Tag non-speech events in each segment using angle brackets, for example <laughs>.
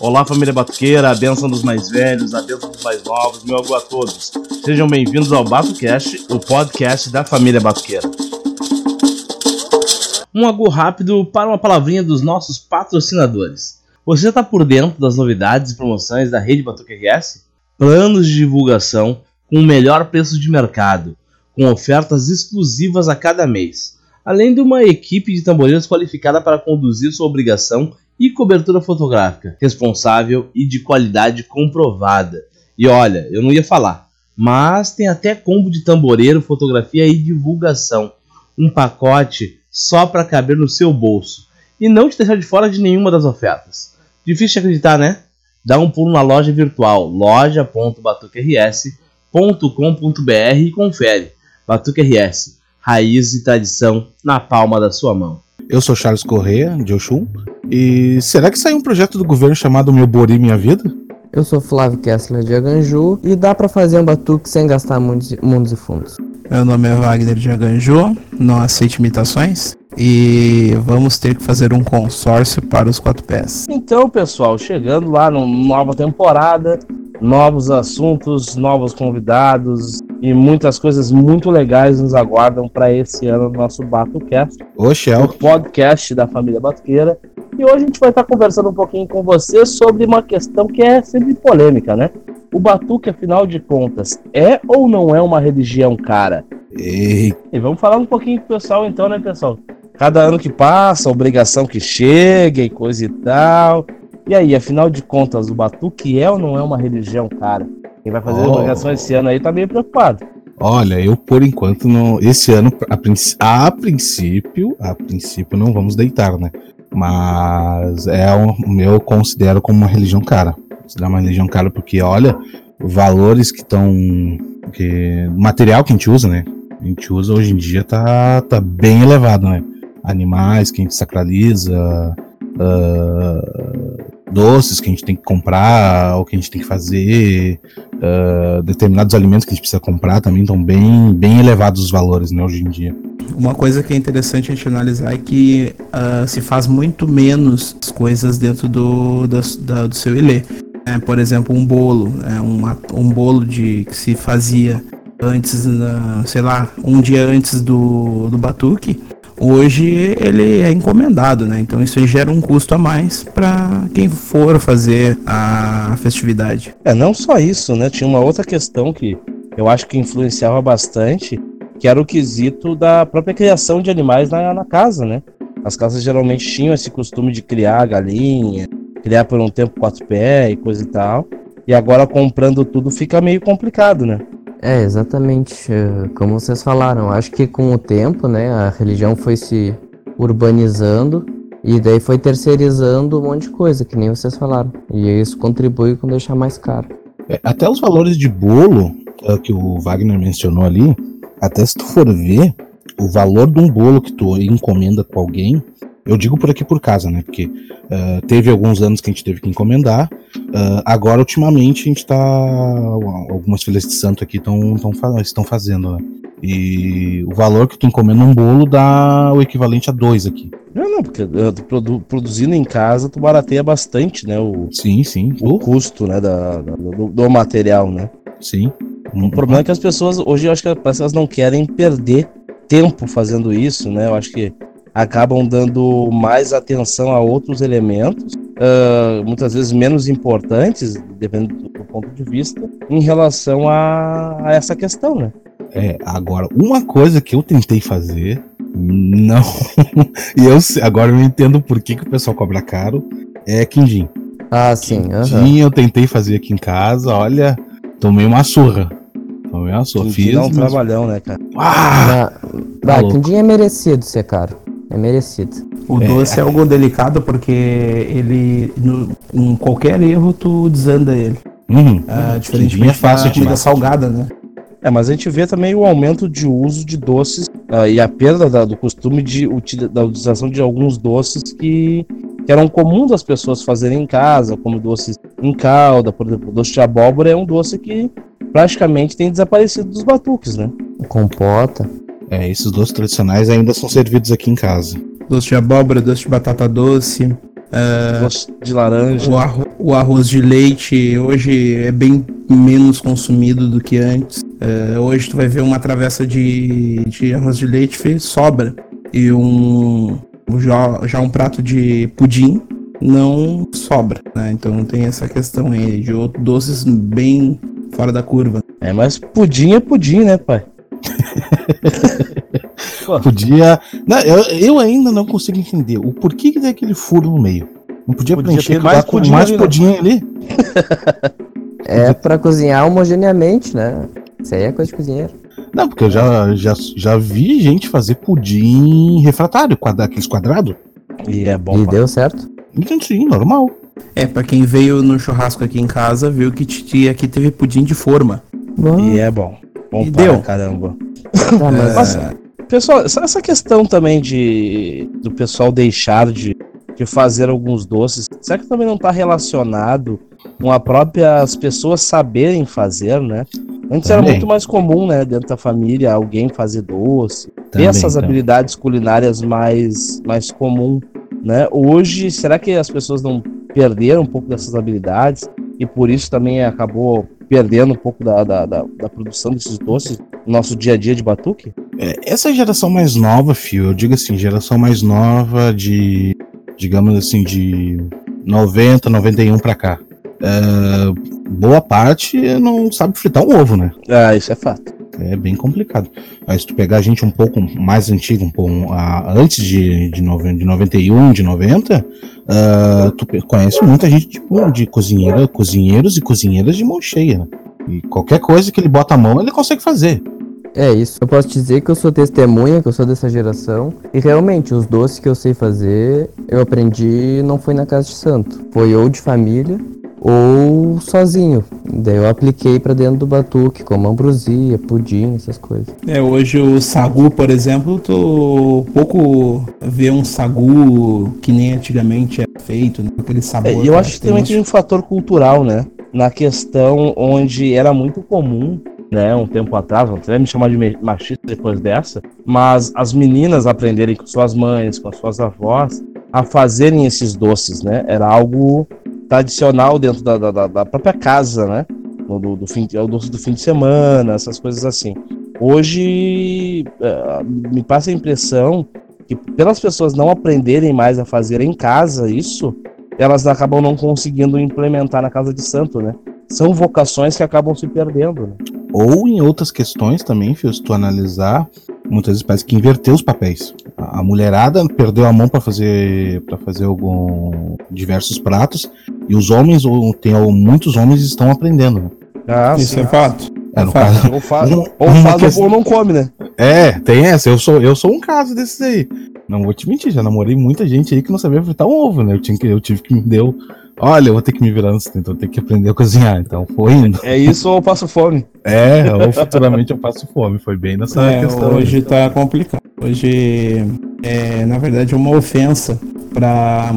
Olá, família batuqueira, a bênção dos mais velhos, a bênção dos mais novos, meu agu a todos. Sejam bem-vindos ao BatuCast, o podcast da família batuqueira. Um agu rápido para uma palavrinha dos nossos patrocinadores. Você está por dentro das novidades e promoções da Rede Batuque RS? Planos de divulgação com o melhor preço de mercado, com ofertas exclusivas a cada mês, além de uma equipe de tamboreiros qualificada para conduzir sua obrigação e cobertura fotográfica, responsável e de qualidade comprovada. E olha, eu não ia falar, mas tem até combo de tamboreiro, fotografia e divulgação. Um pacote só para caber no seu bolso e não te deixar de fora de nenhuma das ofertas. Difícil de acreditar, né? Dá um pulo na loja virtual loja.batuquers.com.br e confere. Batuque RS, raiz e tradição na palma da sua mão. Eu sou Charles Correia, de Oxum. E será que saiu um projeto do governo chamado Meu Bori Minha Vida? Eu sou Flávio Kessler de Aganju e dá para fazer um batuque sem gastar mundos, mundos e fundos. Meu nome é Wagner de Aganju, não aceito imitações e vamos ter que fazer um consórcio para os quatro pés. Então, pessoal, chegando lá numa nova temporada, novos assuntos, novos convidados e muitas coisas muito legais nos aguardam para esse ano no nosso BatoCast. Oxe, é o podcast da família Batuqueira. E hoje a gente vai estar conversando um pouquinho com você sobre uma questão que é sempre polêmica, né? O batuque, afinal de contas, é ou não é uma religião, cara? Ei. E vamos falar um pouquinho com o pessoal então, né, pessoal? Cada ano que passa, obrigação que chega e coisa e tal. E aí, afinal de contas, o batuque é ou não é uma religião, cara? Quem vai fazer oh. obrigação esse ano aí tá meio preocupado. Olha, eu por enquanto não. Esse ano, a, princ... a princípio, a princípio não vamos deitar, né? Mas é um, eu considero como uma religião cara. Considero uma religião cara porque, olha, valores que estão. Que, material que a gente usa, né? A gente usa hoje em dia tá, tá bem elevado, né? Animais que a gente sacraliza, uh, doces que a gente tem que comprar, ou que a gente tem que fazer, uh, determinados alimentos que a gente precisa comprar também estão bem, bem elevados os valores, né, hoje em dia. Uma coisa que é interessante a gente analisar é que uh, se faz muito menos coisas dentro do, da, do seu ilê. É, por exemplo, um bolo, é, uma, um bolo de que se fazia antes, sei lá, um dia antes do, do batuque, hoje ele é encomendado, né? Então isso gera um custo a mais para quem for fazer a festividade. É, não só isso, né? Tinha uma outra questão que eu acho que influenciava bastante, que era o quesito da própria criação de animais na, na casa, né? As casas geralmente tinham esse costume de criar galinha, criar por um tempo quatro pés e coisa e tal. E agora comprando tudo fica meio complicado, né? É, exatamente. É, como vocês falaram, acho que com o tempo, né, a religião foi se urbanizando e daí foi terceirizando um monte de coisa, que nem vocês falaram. E isso contribui com deixar mais caro. É, até os valores de bolo uh, que o Wagner mencionou ali, até se tu for ver, o valor de um bolo que tu encomenda com alguém eu digo por aqui por casa, né? Porque uh, teve alguns anos que a gente teve que encomendar. Uh, agora, ultimamente, a gente tá. Algumas filhas de santo aqui tão, tão, estão fazendo, né? E o valor que tu encomenda um bolo dá o equivalente a dois aqui. Não, não, porque produ produzindo em casa tu barateia bastante, né? O, sim, sim. O custo, né? Da, da do, do, material, né? Sim. O problema é que as pessoas, hoje eu acho que elas não querem perder tempo fazendo isso, né? Eu acho que acabam dando mais atenção a outros elementos, uh, muitas vezes menos importantes, dependendo do ponto de vista, em relação a, a essa questão, né? É, agora, uma coisa que eu tentei fazer, não. <laughs> e eu agora eu entendo por que, que o pessoal cobra caro, é quindim. Ah, sim. Quindim eu tentei fazer aqui em casa, olha, tomei uma surra. Tomei uma surra. Quindim Fiz, é um mas... trabalhão, né, cara? Ah! Tá quindim é merecido ser caro. É merecido. O é. doce é algo delicado porque ele, no, em qualquer erro, tu desanda ele. Uhum. Uh, diferentemente é fácil de comida salgada, né? É, mas a gente vê também o aumento de uso de doces uh, e a perda da, do costume de da utilização de alguns doces que, que eram comuns das pessoas fazerem em casa, como doces em calda, por exemplo, o doce de abóbora é um doce que praticamente tem desaparecido dos batuques, né? Compota. É, esses doces tradicionais ainda são servidos aqui em casa. doce de abóbora, doce de batata doce. Uh, doce de laranja. O, arro o, arroz de leite hoje é bem menos consumido do que antes. Uh, hoje tu vai ver uma travessa de, de arroz de leite fez sobra. E um já, já um prato de pudim não sobra, né? Então tem essa questão aí de doces bem fora da curva. É, mas pudim é pudim, né, pai? <laughs> Podia. Não, eu, eu, ainda não consigo entender o porquê que tem aquele furo no meio. Não podia, podia preencher mais pudim, mais ali, pudim né? ali? <laughs> é para cozinhar homogeneamente, né? Isso aí é coisa de cozinheiro. Não, porque eu já, já, já vi gente fazer pudim refratário, quadra, aqueles quadrados. E é bom. E deu certo? Sim, normal. É, pra quem veio no churrasco aqui em casa, viu que aqui teve pudim de forma. Bom. E é bom. Bom e deu. caramba. Ah, mas... É... Pessoal, essa questão também de do pessoal deixar de, de fazer alguns doces, será que também não está relacionado com a própria as pessoas saberem fazer, né? Antes também. era muito mais comum, né, dentro da família, alguém fazer doce, também, ter essas então. habilidades culinárias mais mais comum, né? Hoje, será que as pessoas não perderam um pouco dessas habilidades e por isso também acabou perdendo um pouco da, da, da, da produção desses doces no nosso dia a dia de batuque? É, essa geração mais nova, Fio, eu digo assim, geração mais nova de, digamos assim, de 90, 91 para cá. É, boa parte não sabe fritar um ovo, né? Ah, isso é fato. É bem complicado. Aí se tu pegar a gente um pouco mais antigo, um pouco antes de, de, de 91, de 90, uh, ah, tu conhece muita gente tipo, de cozinheira, cozinheiros e cozinheiras de mão cheia. Né? E qualquer coisa que ele bota a mão, ele consegue fazer. É isso. Eu posso dizer que eu sou testemunha, que eu sou dessa geração. E realmente, os doces que eu sei fazer, eu aprendi não foi na casa de santo. Foi ou de família ou sozinho. Daí eu apliquei para dentro do batuque, como ambrosia, pudim, essas coisas. É, hoje o sagu, por exemplo, tô pouco ver um sagu que nem antigamente era feito, né? aquele sabor. É, eu acho que também tem um fator cultural, né? Na questão onde era muito comum né, um tempo atrás, não vai me chamar de machista depois dessa, mas as meninas aprenderem com suas mães, com as suas avós, a fazerem esses doces, né? Era algo tradicional dentro da, da, da própria casa, né? Do, do, fim, é o doce do fim de semana, essas coisas assim. Hoje uh, me passa a impressão que pelas pessoas não aprenderem mais a fazer em casa isso, elas acabam não conseguindo implementar na casa de santo, né? São vocações que acabam se perdendo. Né? Ou em outras questões também, se tu analisar, muitas vezes parece que inverteu os papéis. A mulherada perdeu a mão para fazer para fazer algum diversos pratos e os homens ou tem muitos homens estão aprendendo. Ah, isso sim, é fato. É, no caso, ou faz, um, ou, faz questão... ou não come, né? É, tem essa. Eu sou, eu sou um caso desses aí. Não vou te mentir, já namorei muita gente aí que não sabia fritar um ovo, né? Eu, tinha que, eu tive que me deu. Olha, eu vou ter que me virar no então eu tenho que aprender a cozinhar. Então foi indo. É isso ou eu passo fome? É, ou futuramente eu passo fome. Foi bem nessa é, questão. Hoje aí. tá complicado. Hoje, é, na verdade, é uma ofensa para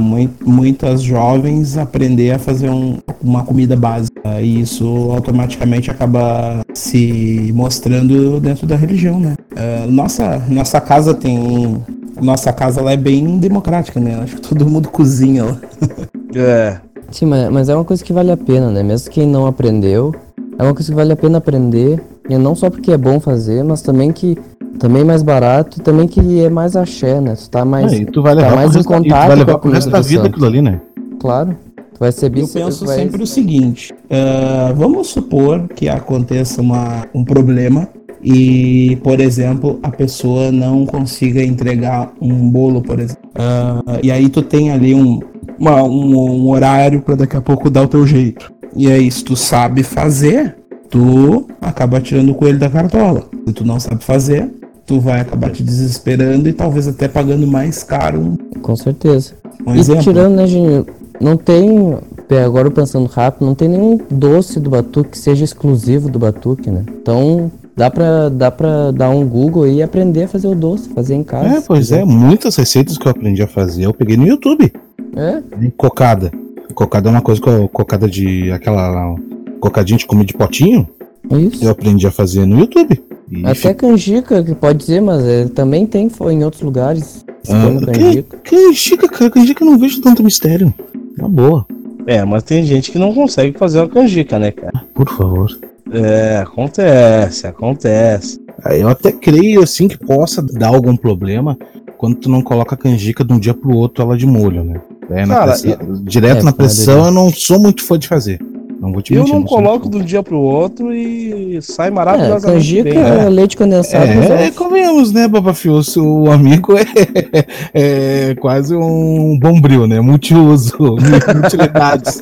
muitas jovens aprender a fazer um, uma comida básica. E isso automaticamente acaba se mostrando dentro da religião, né? Uh, nossa, nossa casa tem. Nossa casa lá é bem democrática, né? Acho que todo mundo cozinha lá. <laughs> é. Sim, mas, mas é uma coisa que vale a pena, né? Mesmo quem não aprendeu, é uma coisa que vale a pena aprender. E não só porque é bom fazer, mas também que também mais barato e também que é mais axé, né? Tu tá mais, é, tu vai levar tá mais em contato tu vai levar com o resto da vida aquilo ali, né? Claro. Tu vai ser Eu penso vai... sempre o seguinte: uh, vamos supor que aconteça uma, um problema e, por exemplo, a pessoa não consiga entregar um bolo, por exemplo. Uh, e aí tu tem ali um, uma, um, um horário para daqui a pouco dar o teu jeito. E aí, se tu sabe fazer, tu acaba tirando o coelho da cartola. Se tu não sabe fazer, tu vai acabar te desesperando e talvez até pagando mais caro. Com certeza. Um e exemplo. tirando, né, gente, não tem, agora pensando rápido, não tem nenhum doce do batuque que seja exclusivo do batuque, né? Então, dá pra, dá pra dar um Google e aprender a fazer o doce, fazer em casa. É, pois é, muitas receitas que eu aprendi a fazer eu peguei no YouTube. É? Cocada. Cocada é uma coisa que eu, cocada de aquela cocadinha de comida de potinho. Isso. Eu aprendi a fazer no YouTube. E Até fica... canjica, que pode dizer, mas é, também tem em outros lugares. Ah, canjica. canjica, cara, canjica eu não vejo tanto mistério. Na boa. É, mas tem gente que não consegue fazer uma canjica, né, cara? Por favor. É, acontece, acontece. Eu até creio, assim, que possa dar algum problema quando tu não coloca a canjica de um dia pro outro ela de molho, né? É, na Cara, pressão, eu... Direto é, na pressão eu não sou muito fã de fazer. Não vou te mentir, Eu não, coloco de um dia pro outro e sai maravilhosamente é, canjica, bem. É, leite condensado. É, é comemos, né, Babafio? O amigo é, é, quase um bombril, né? Multiuso, <laughs> utilidades.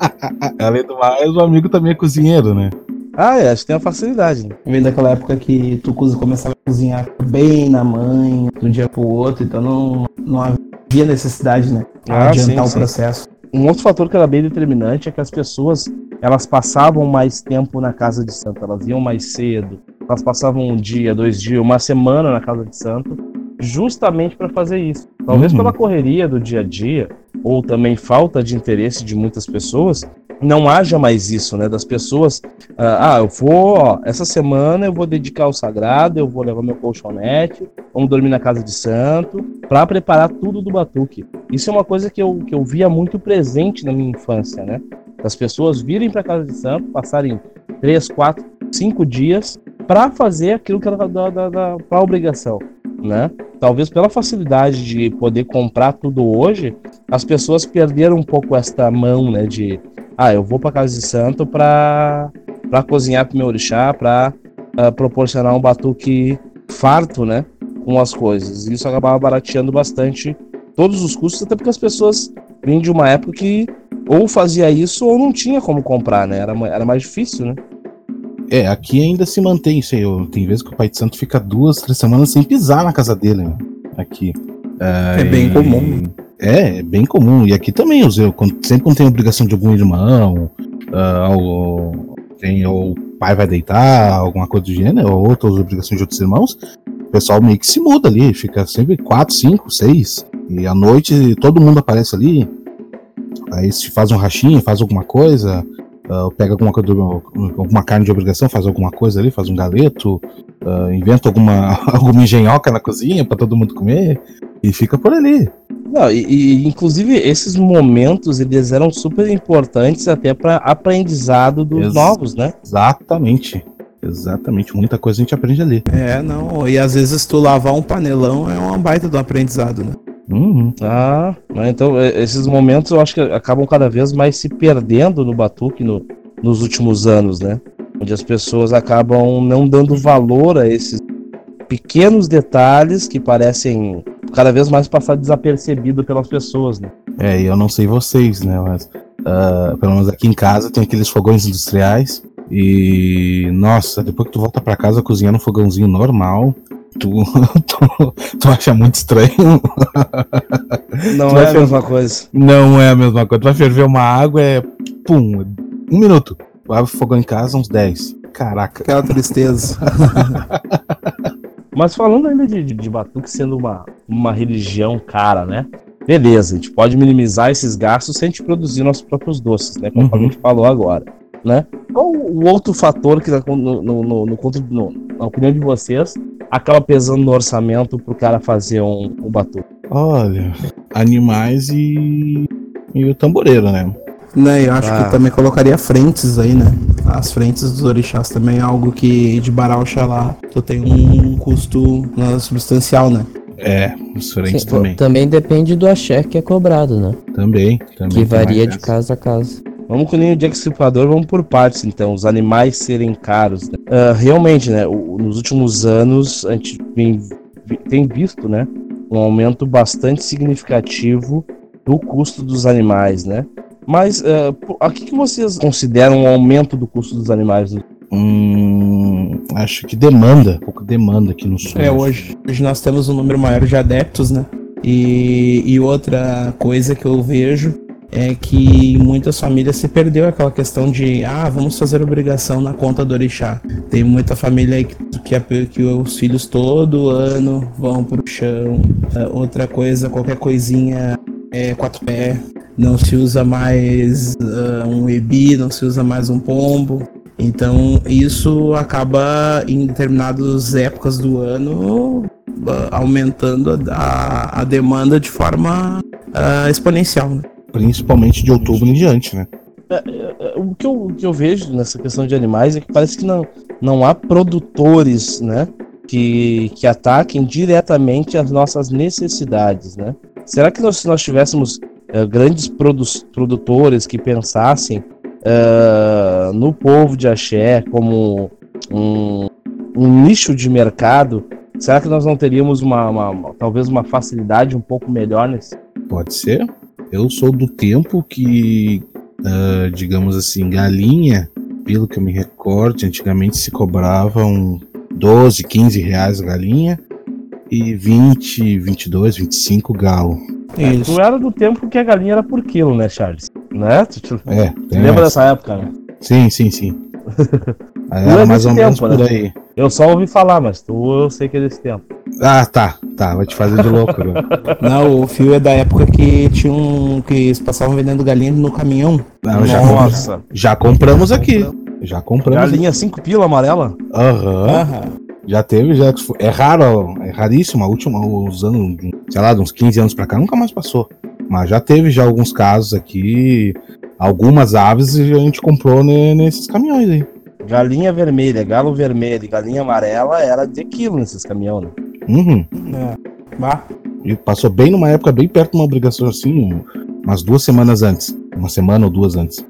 <laughs> Além do mais, o amigo também é cozinheiro, né? Ah, é, acho que tem uma facilidade. Né? Vem daquela época que tu começava a cozinhar bem na mãe, de um dia pro outro, então não, não havia necessidade, né? Ah, adiantar sim, o processo. Um outro fator que era bem determinante é que as pessoas elas passavam mais tempo na casa de santo, elas iam mais cedo, elas passavam um dia, dois dias, uma semana na casa de santo, justamente para fazer isso. Talvez uhum. pela correria do dia a dia, ou também falta de interesse de muitas pessoas, não haja mais isso, né? Das pessoas, ah, ah, eu vou, ó, essa semana eu vou dedicar ao sagrado, eu vou levar meu colchonete, vamos dormir na casa de santo, para preparar tudo do batuque. Isso é uma coisa que eu, que eu via muito presente na minha infância, né? As pessoas virem para casa de santo, passarem três, quatro, cinco dias para fazer aquilo que era da, da, da, da obrigação, né? Talvez pela facilidade de poder comprar tudo hoje, as pessoas perderam um pouco esta mão, né? De ah, eu vou para casa de santo para para cozinhar pro meu orixá, para uh, ah, proporcionar um batuque farto, né, com as coisas. Isso acabava barateando bastante todos os custos, até porque as pessoas vêm de uma época que ou fazia isso ou não tinha como comprar, né? Era, era mais difícil, né? É, aqui ainda se mantém isso aí. Tem vezes que o pai de santo fica duas, três semanas sem pisar na casa dele, né? Aqui. É, é bem e... comum. É, é bem comum. E aqui também, eu, sempre quando tem obrigação de algum irmão, uh, ou, tem, ou o pai vai deitar, alguma coisa do gênero, ou outras obrigações de outros irmãos, o pessoal meio que se muda ali, fica sempre quatro, cinco, seis. E à noite todo mundo aparece ali. Aí se faz um rachinho, faz alguma coisa, uh, pega alguma, alguma carne de obrigação, faz alguma coisa ali, faz um galeto, uh, inventa alguma, <laughs> alguma engenhoca na cozinha para todo mundo comer e fica por ali. Não, e, e, inclusive esses momentos eles eram super importantes até para aprendizado dos Ex novos, né? Exatamente. Exatamente, muita coisa a gente aprende ali. É, não, e às vezes tu lavar um panelão é uma baita do aprendizado, né? Uhum. Ah, então é, esses momentos eu acho que acabam cada vez mais se perdendo no batuque no, nos últimos anos, né? Onde as pessoas acabam não dando valor a esses pequenos detalhes que parecem cada vez mais passar desapercebido pelas pessoas, né? É, e eu não sei vocês, né? Mas uh, pelo menos aqui em casa tem aqueles fogões industriais. E nossa, depois que tu volta para casa cozinhando um fogãozinho normal, tu, <laughs> tu, tu acha muito estranho. Não é a mesma coisa. Não é a mesma coisa. Tu vai ferver uma água, é. Pum, um minuto. Tu abre o fogão em casa, uns 10. Caraca. Aquela tristeza. <laughs> Mas falando ainda de, de, de Batuque sendo uma, uma religião cara, né? Beleza, a gente pode minimizar esses gastos sem a gente produzir nossos próprios doces, né? Como uhum. a gente falou agora, né? Qual o outro fator que, no, no, no, no, na opinião de vocês, acaba pesando no orçamento pro cara fazer um, um batuque? Olha, animais e, e o tamboreiro, né? Né, eu acho ah. que também colocaria frentes aí, né? As frentes dos orixás também é algo que de Baral Xalá tu tem um custo né, substancial, né? É, os frentes Sim, também. Também depende do axé que é cobrado, né? Também, também. Que varia de casa a casa. Vamos com o ninho de extirpador, vamos por partes então, os animais serem caros. Né? Uh, realmente, né, o, nos últimos anos a gente vem, tem visto, né, um aumento bastante significativo do custo dos animais, né? Mas uh, a que, que vocês consideram um aumento do custo dos animais? Hum, acho que demanda, um pouco demanda aqui no sul. É, hoje, hoje nós temos um número maior de adeptos, né? E, e outra coisa que eu vejo é que muitas famílias se perdeu aquela questão de ah, vamos fazer obrigação na conta do orixá. Tem muita família aí que, que, que os filhos todo ano vão pro chão. Uh, outra coisa, qualquer coisinha é quatro pé. Não se usa mais uh, um ebi, não se usa mais um pombo. Então isso acaba em determinadas épocas do ano aumentando a, a demanda de forma uh, exponencial. Né? Principalmente de outubro em diante, né? É, é, é, o, que eu, o que eu vejo nessa questão de animais é que parece que não, não há produtores, né? Que, que ataquem diretamente as nossas necessidades, né? Será que nós, se nós tivéssemos uh, grandes produ produtores que pensassem uh, no povo de axé como um, um nicho de mercado, será que nós não teríamos uma, uma, uma, talvez uma facilidade um pouco melhor nesse? Pode ser. Eu sou do tempo que, uh, digamos assim, galinha, pelo que eu me recordo, antigamente se cobravam 12, 15 reais a galinha e 20, 22, 25 galo. É, tu era do tempo que a galinha era por quilo, né, Charles? Né? Tu, tu, é, tu lembra essa época, né? Sim, sim, sim. <laughs> Era mais ou menos por né? aí. Eu só ouvi falar, mas tu eu sei que é desse tempo. Ah, tá, tá, vai te fazer de louco. <laughs> Não, o fio é da época que tinha um. que eles passavam vendendo galinha no caminhão. Não, já Nossa. Já compramos aqui. Já compramos. Galinha 5 pila amarela? Aham. Uhum. Já teve, já. É raro, é raríssimo. A última, os anos, sei lá, de uns 15 anos pra cá, nunca mais passou. Mas já teve já alguns casos aqui. Algumas aves a gente comprou nesses caminhões aí. Galinha vermelha, galo vermelho e galinha amarela era de quilo nesses caminhões. Né? Uhum. É. Bah. E passou bem numa época bem perto de uma obrigação assim, umas duas semanas antes. Uma semana ou duas antes.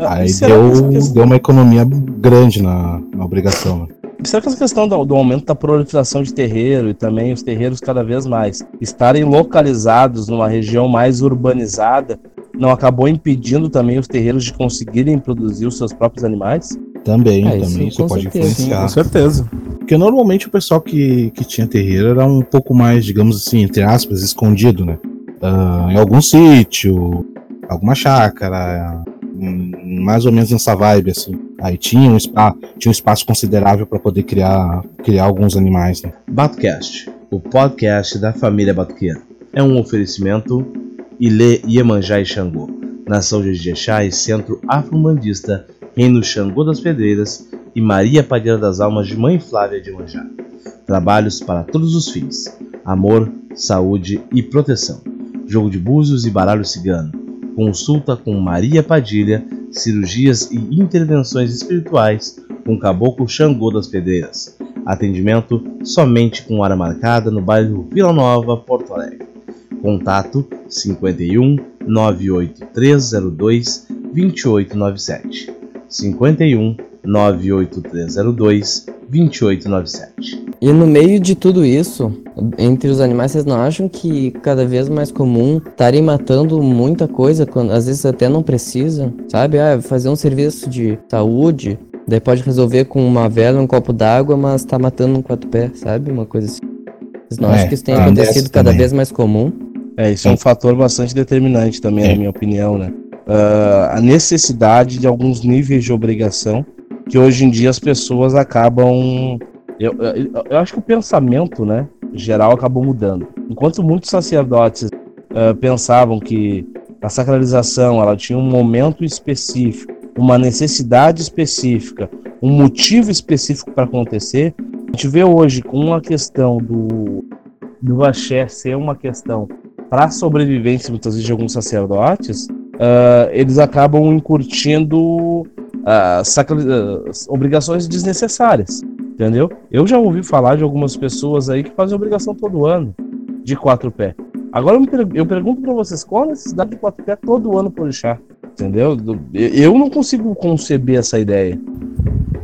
Ah, Aí deu, deu uma economia grande na, na obrigação. Né? Será que essa questão do, do, aumento da proliferação de terreiro e também os terreiros cada vez mais estarem localizados numa região mais urbanizada não acabou impedindo também os terreiros de conseguirem produzir os seus próprios animais? Também, é, também isso, isso pode certeza, influenciar. Sim, com certeza. Porque normalmente o pessoal que, que tinha terreiro era um pouco mais, digamos assim, entre aspas, escondido, né? Uh, em algum sítio, alguma chácara, mais ou menos nessa vibe, assim. Aí tinha um, spa, tinha um espaço considerável para poder criar, criar alguns animais. Né? Batcast, o podcast da família Batuquiana. É um oferecimento Ilê Iemanjá e Xangô, nação de Jexá e centro afro-mandista, reino Xangô das Pedreiras e Maria Padilha das Almas de Mãe Flávia de Iemanjá. Trabalhos para todos os fins, amor, saúde e proteção. Jogo de búzios e baralho cigano. Consulta com Maria Padilha cirurgias e intervenções espirituais com Caboclo Xangô das Pedreiras. Atendimento somente com hora marcada no bairro Vila Nova, Porto Alegre. Contato 51 98302 2897. 51 98302 2897. E no meio de tudo isso, entre os animais, vocês não acham que cada vez mais comum estarem matando muita coisa, quando às vezes até não precisa, sabe? Ah, fazer um serviço de saúde, daí pode resolver com uma vela, um copo d'água, mas tá matando um quatro pés, sabe? Uma coisa assim. Vocês não é, acham que isso tem acontecido cada também. vez mais comum? É, isso é um fator bastante determinante também, é. na minha opinião, né? Uh, a necessidade de alguns níveis de obrigação que hoje em dia as pessoas acabam. Eu, eu, eu acho que o pensamento, né, geral, acabou mudando. Enquanto muitos sacerdotes uh, pensavam que a sacralização ela tinha um momento específico, uma necessidade específica, um motivo específico para acontecer, a gente vê hoje com a questão do, do axé ser uma questão para a sobrevivência, muitas vezes, de alguns sacerdotes, uh, eles acabam encurtindo uh, obrigações desnecessárias, entendeu? Eu já ouvi falar de algumas pessoas aí que fazem obrigação todo ano de quatro pés. Agora eu, pergunto para vocês, qual a necessidade de quatro pés todo ano por orixá? Entendeu? Eu não consigo conceber essa ideia.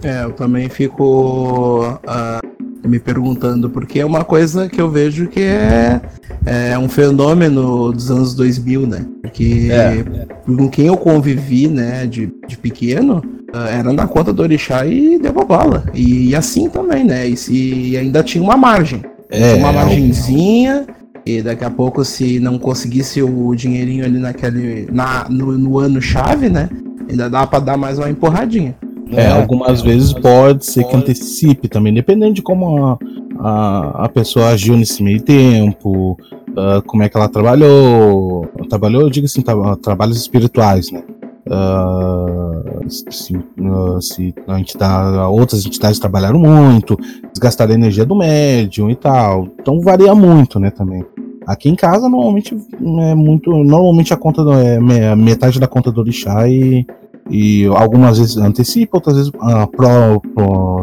É, eu também fico uh, me perguntando, porque é uma coisa que eu vejo que é, é um fenômeno dos anos 2000, né? Porque é. com quem eu convivi, né, de, de pequeno, uh, era na conta do orixá e deu bala. E, assim também, né? E, se, e ainda tinha uma margem. É, uma margenzinha. E daqui a pouco, se não conseguisse o dinheirinho ali naquele. Na, no, no ano chave, né? Ainda dá para dar mais uma empurradinha. É, algumas vezes pode ser que antecipe também, dependendo de como a, a, a pessoa agiu nesse meio tempo, uh, como é que ela trabalhou. Trabalhou, eu digo assim, tra trabalhos espirituais, né? Uh, se, uh, se a entidade, outras entidades trabalharam muito, desgastaram a energia do médium e tal. Então varia muito, né, também. Aqui em casa normalmente é muito. Normalmente a conta é metade da conta do orixá e, e algumas vezes antecipa, outras vezes uh, pro,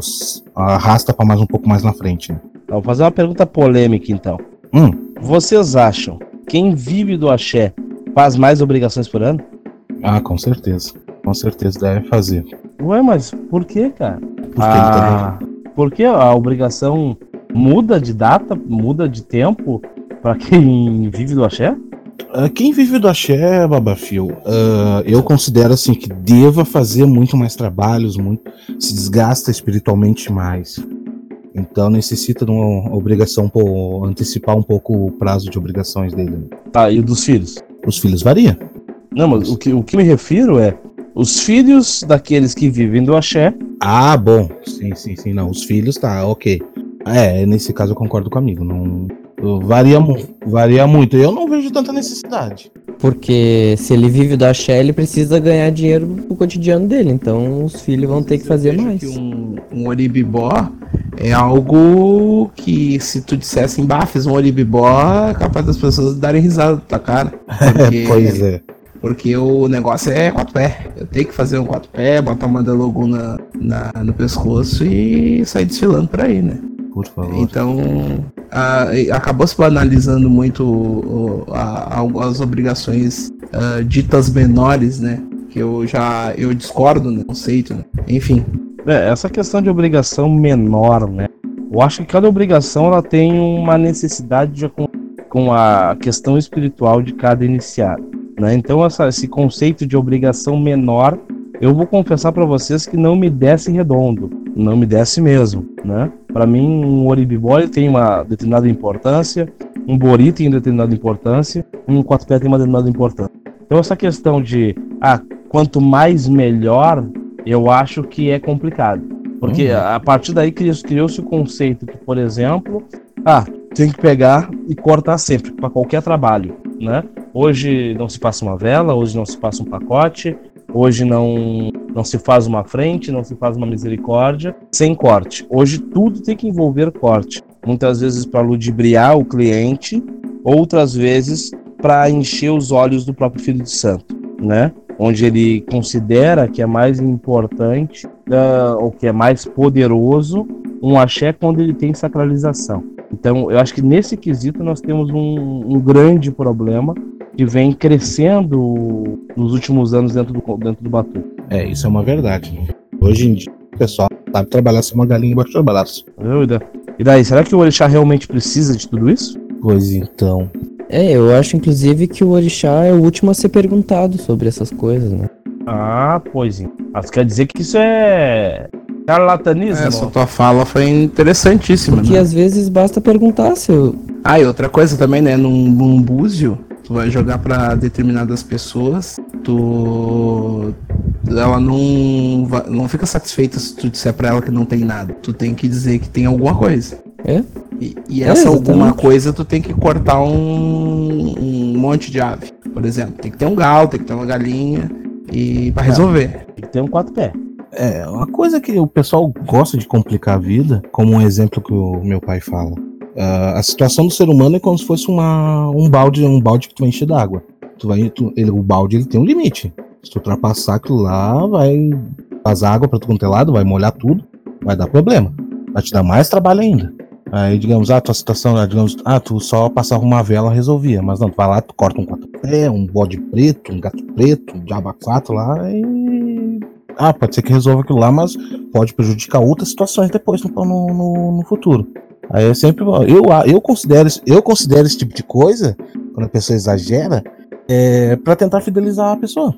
arrasta para mais um pouco mais na frente. Né? Vou fazer uma pergunta polêmica então. Hum. Vocês acham quem vive do axé faz mais obrigações por ano? Ah, com certeza. Com certeza deve fazer. Ué, mas por que, cara? Porque ah, Porque a obrigação muda de data, muda de tempo para quem vive do axé? Uh, quem vive do axé, Babafio, uh, eu considero assim que deva fazer muito mais trabalhos, muito, se desgasta espiritualmente mais. Então necessita de uma obrigação por antecipar um pouco o prazo de obrigações dele. Tá, e dos filhos? Os filhos varia. Não, mas o que, o que me refiro é os filhos daqueles que vivem do axé. Ah, bom. Sim, sim, sim. Não, os filhos, tá, ok. É, nesse caso eu concordo com o amigo. Não, varia, varia muito. Eu não vejo tanta necessidade. Porque se ele vive da axé, ele precisa ganhar dinheiro pro cotidiano dele. Então os filhos vão ter que fazer mais. Que um, um oribibó é algo que se tu dissesse em fiz um oribibó, é capaz das pessoas darem risada da tua cara. <laughs> Porque, pois é. Porque o negócio é quatro pé. Eu tenho que fazer um quatro pé, botar uma Delogu na, na, no pescoço e sair desfilando por aí, né? Por favor. Então, a, acabou se banalizando muito a, a, as obrigações uh, ditas menores, né? Que eu já eu discordo no conceito, né? Enfim. É, essa questão de obrigação menor, né? Eu acho que cada obrigação ela tem uma necessidade de, com a questão espiritual de cada iniciado. Né? Então, essa, esse conceito de obrigação menor, eu vou confessar para vocês que não me desce redondo, não me desce mesmo. Né? Para mim, um oribibó tem uma determinada importância, um bori tem uma determinada importância, um quatro pé tem uma determinada importância. Então, essa questão de ah, quanto mais melhor, eu acho que é complicado. Porque uhum. a partir daí criou-se o conceito que, por exemplo, ah, tem que pegar e cortar sempre, para qualquer trabalho, né? Hoje não se passa uma vela, hoje não se passa um pacote, hoje não, não se faz uma frente, não se faz uma misericórdia sem corte. Hoje tudo tem que envolver corte. Muitas vezes para ludibriar o cliente, outras vezes para encher os olhos do próprio Filho de Santo, né? Onde ele considera que é mais importante uh, ou que é mais poderoso um axé quando ele tem sacralização. Então, eu acho que nesse quesito nós temos um, um grande problema que vem crescendo nos últimos anos dentro do, dentro do Batu. É, isso é uma verdade. Hoje em dia, o pessoal sabe trabalhar sem uma galinha embaixo do braço. E daí, será que o Orixá realmente precisa de tudo isso? Pois então. É, eu acho inclusive que o Orixá é o último a ser perguntado sobre essas coisas, né? Ah, pois. Mas quer dizer que isso é charlatanismo? Essa tua fala foi interessantíssima. Porque né? às vezes basta perguntar se eu... Ah, e outra coisa também, né? Num, num búzio, tu vai jogar para determinadas pessoas, tu ela não não fica satisfeita se tu disser para ela que não tem nada. Tu tem que dizer que tem alguma coisa. É? E, e essa é, alguma coisa tu tem que cortar um, um monte de ave, por exemplo. Tem que ter um galo, tem que ter uma galinha e para resolver. Tem que ter um quatro pé. É, uma coisa que o pessoal gosta de complicar a vida, como um exemplo que o meu pai fala. Uh, a situação do ser humano é como se fosse uma, um balde, um balde que tu vai encher d'água. Tu vai, tu, ele, o balde ele tem um limite. Se tu ultrapassar aquilo lá, vai vazar água para tu quanto é vai molhar tudo, vai dar problema. Vai te dar mais trabalho ainda. Aí, digamos, ah, tua situação, ah, digamos, ah, tu só passava uma vela resolvia, mas não, tu vai lá, tu corta um quatro pé, um bode preto, um gato preto, um diabo quatro lá e. Ah, pode ser que resolva aquilo lá, mas pode prejudicar outras situações depois no, no, no futuro. Aí eu sempre eu, eu considero eu considero esse tipo de coisa quando a pessoa exagera é para tentar fidelizar a pessoa.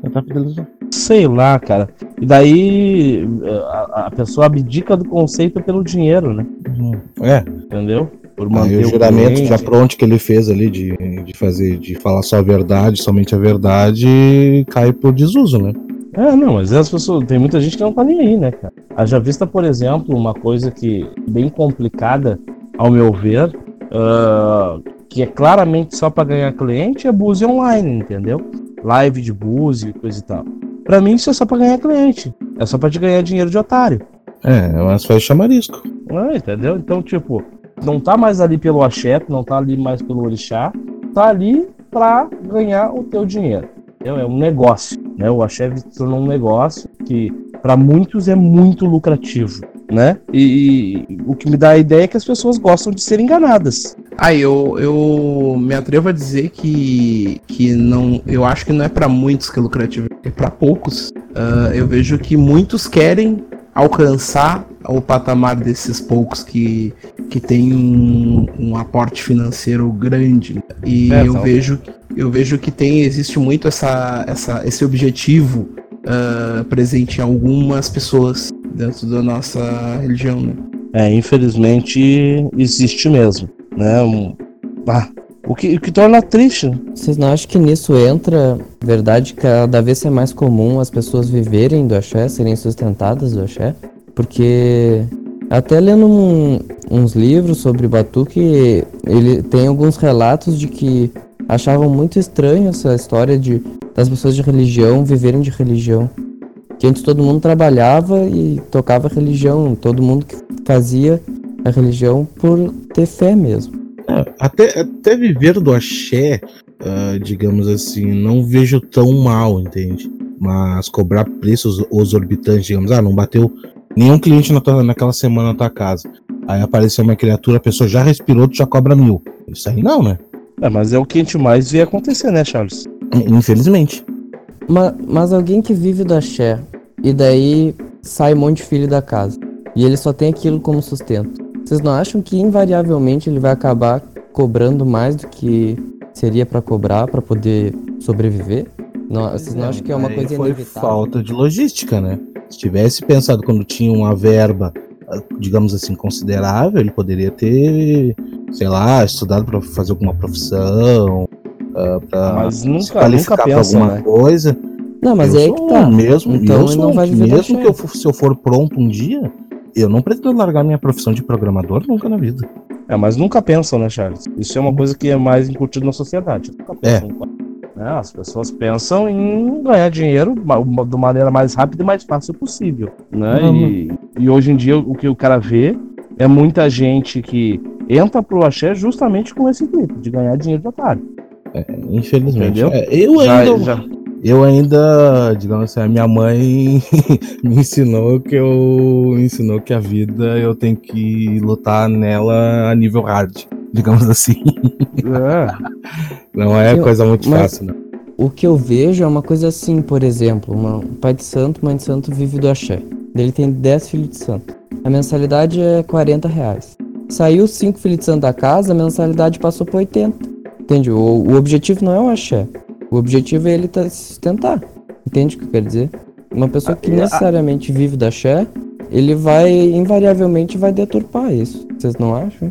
Tentar fidelizar. Sei lá, cara. E daí a, a, pessoa abdica do conceito pelo dinheiro, né? Uhum. É. Entendeu? Por manter o juramento já pronto que ele fez ali de, de fazer, de falar só a verdade, somente a verdade, cai por desuso, né? É, não, mas as pessoas. Tem muita gente que não tá nem aí, né, cara? Haja vista, por exemplo, uma coisa que bem complicada, ao meu ver, uh, que é claramente só para ganhar cliente, é Búzio online, entendeu? Live de Búzio e coisa e tal. Pra mim, isso é só pra ganhar cliente. É só pra te ganhar dinheiro de otário. É, mas faz chamarisco. É, entendeu? Então, tipo, não tá mais ali pelo axé, não tá ali mais pelo orixá, tá ali pra ganhar o teu dinheiro. Entendeu? É um negócio, né? O axé tornou um negócio que para muitos é muito lucrativo, né? E, e, o que me dá a ideia é que as pessoas gostam de ser enganadas. Ah, eu, eu me atrevo a dizer que, que não, eu acho que não é para muitos que é lucrativo, é para poucos. Uh, eu vejo que muitos querem alcançar o patamar desses poucos que, que tem um, um aporte financeiro grande. E é, eu, vejo, eu vejo que tem, existe muito essa, essa, esse objetivo uh, presente em algumas pessoas dentro da nossa religião. Né? É, infelizmente existe mesmo né? Um, ah, o que, o que torna triste. Vocês não acham que nisso entra, verdade, cada vez é mais comum as pessoas viverem do axé, serem sustentadas do axé? Porque até lendo um, uns livros sobre Batuque, ele tem alguns relatos de que achavam muito estranho essa história de das pessoas de religião viverem de religião. Que antes todo mundo trabalhava e tocava religião, todo mundo que fazia a religião por ter fé mesmo. É, até, até viver do axé, uh, digamos assim, não vejo tão mal, entende? Mas cobrar preços exorbitantes, digamos, ah, não bateu nenhum cliente na tua, naquela semana na tua casa. Aí apareceu uma criatura, a pessoa já respirou, tu já cobra mil. Isso aí não, né? É, mas é o que a gente mais vê acontecer, né, Charles? Infelizmente. Mas, mas alguém que vive do axé e daí sai um monte de filho da casa e ele só tem aquilo como sustento. Vocês não acham que invariavelmente ele vai acabar cobrando mais do que seria para cobrar para poder sobreviver? Não, vocês não acham que é uma coisa foi inevitável? falta de logística, né? Se tivesse pensado quando tinha uma verba, digamos assim, considerável, ele poderia ter, sei lá, estudado para fazer alguma profissão, uh, para mas nunca, se qualificar para alguma né? coisa. Não, mas eu é que tá. Mesmo, então eu não vai mesmo que eu, se eu for pronto um dia, eu não pretendo largar minha profissão de programador nunca na vida. É, mas nunca pensam, né, Charles? Isso é uma coisa que é mais incutido na sociedade. Nunca é. pensam. Né? As pessoas pensam em ganhar dinheiro da maneira mais rápida e mais fácil possível. Né? Uhum. E, e, hoje em dia o que o cara vê é muita gente que entra pro axé justamente com esse intuito, de ganhar dinheiro de otário. É, infelizmente. É, eu já, ainda. Já eu ainda, digamos assim, a minha mãe <laughs> me ensinou que eu ensinou que a vida eu tenho que lutar nela a nível hard, digamos assim. É. Não é eu, coisa muito fácil, não. O que eu vejo é uma coisa assim, por exemplo, uma, um pai de santo, mãe de santo vive do axé. Ele tem 10 filhos de santo. A mensalidade é 40 reais. Saiu 5 filhos de santo da casa, a mensalidade passou por 80. Entende? O, o objetivo não é o axé. O objetivo é ele tá, se sustentar. Entende o que eu quero dizer? Uma pessoa que necessariamente vive da Xé, ele vai, invariavelmente, vai deturpar isso. Vocês não acham?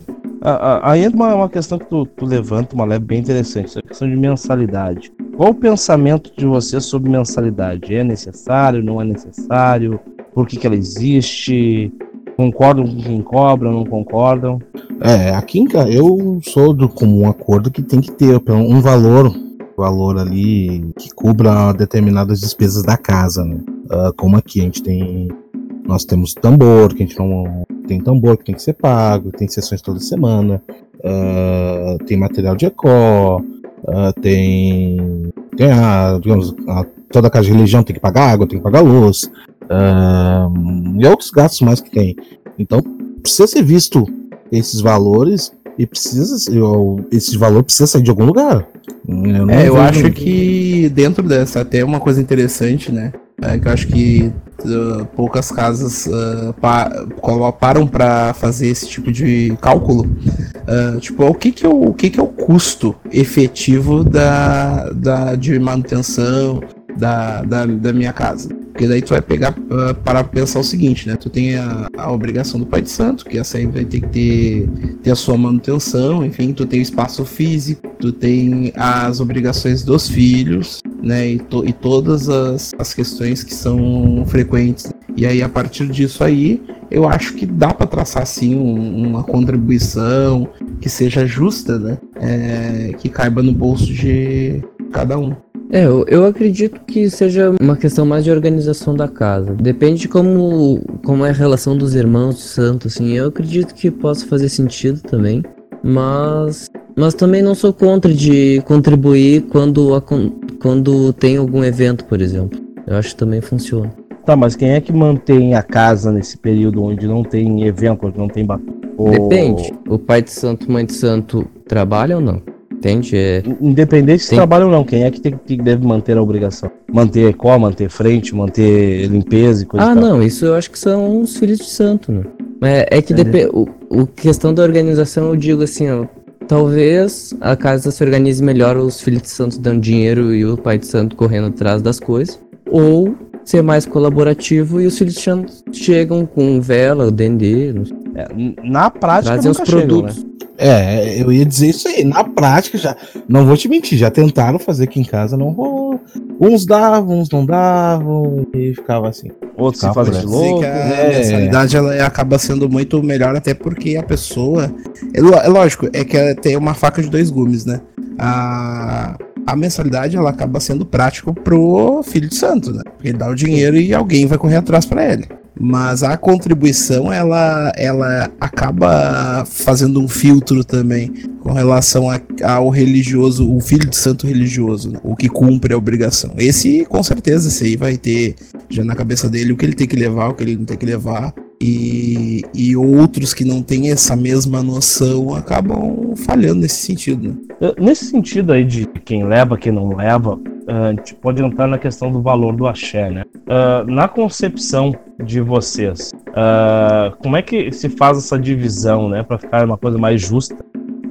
Aí entra uma, uma questão que tu, tu levanta, uma leve bem interessante, a questão de mensalidade. Qual o pensamento de você sobre mensalidade? É necessário, não é necessário? Por que, que ela existe? Concordam com quem cobra, não concordam? É, aqui eu sou do comum acordo que tem que ter um valor valor ali que cubra determinadas despesas da casa, né? Uh, como aqui a gente tem. Nós temos tambor, que a gente não tem tambor que tem que ser pago, tem sessões toda semana, uh, tem material de ecó, uh, tem. Tem a, digamos, a, toda a casa de religião tem que pagar água, tem que pagar luz, e outros gastos mais que tem. Então, precisa ser visto esses valores e precisa esse valor precisa sair de algum lugar. Eu é, eu acho que dentro dessa até uma coisa interessante, né? É que eu acho que uh, poucas casas uh, pa param para fazer esse tipo de cálculo. Uh, tipo, o que que, é o, o que que é o custo efetivo da, da, de manutenção da, da, da minha casa? Porque daí tu vai pegar uh, para pensar o seguinte, né? Tu tem a, a, obrigação do pai de santo, que essa aí vai ter que ter, ter a sua manutenção, enfim, tu tem o espaço físico, tu tem as obrigações dos filhos, né? E, to, e todas as, as questões que são frequentes. E aí, a partir disso aí, eu acho que dá para traçar, sim, um, uma contribuição que seja justa, né? é, que caiba no bolso de cada um. É, eu, eu acredito que seja uma questão mais de organização da casa. Depende de como, como é a relação dos irmãos de santo, assim. Eu acredito que possa fazer sentido também. Mas, mas também não sou contra de contribuir quando, quando tem algum evento, por exemplo. Eu acho que também funciona. Tá, mas quem é que mantém a casa nesse período onde não tem evento, onde não tem batalha? Depende. O pai de santo, mãe de santo trabalha ou não? Entende? É... Independente se trabalha ou não, quem é que, tem, que deve manter a obrigação? Manter eco, manter frente, manter limpeza e coisa Ah, não, isso eu acho que são os filhos de santo, né? É, é que depende. O, o questão da organização, eu digo assim, ó, talvez a casa se organize melhor os filhos de santo dando dinheiro e o pai de santo correndo atrás das coisas. Ou ser mais colaborativo e os filhos chegam com vela, dendê. É, na prática, trazem os produtos. Chegam, né? É, eu ia dizer isso aí. Na prática, já. Não vou te mentir, já tentaram fazer aqui em casa, não rolou. Uns davam, uns não davam, e ficava assim. Outros se fazem de louco. É. A mensalidade ela acaba sendo muito melhor, até porque a pessoa. É, é lógico, é que tem uma faca de dois gumes, né? A, a mensalidade ela acaba sendo prático pro filho de santo, né? Porque ele dá o dinheiro e alguém vai correr atrás para ele mas a contribuição ela, ela acaba fazendo um filtro também com relação a, ao religioso, o filho de santo religioso, né? o que cumpre a obrigação. Esse, com certeza, esse aí vai ter já na cabeça dele o que ele tem que levar, o que ele não tem que levar. E, e outros que não têm essa mesma noção acabam falhando nesse sentido. Né? Nesse sentido aí de quem leva, quem não leva, a gente pode entrar na questão do valor do axé, né? Uh, na concepção de vocês, uh, como é que se faz essa divisão, né, para ficar uma coisa mais justa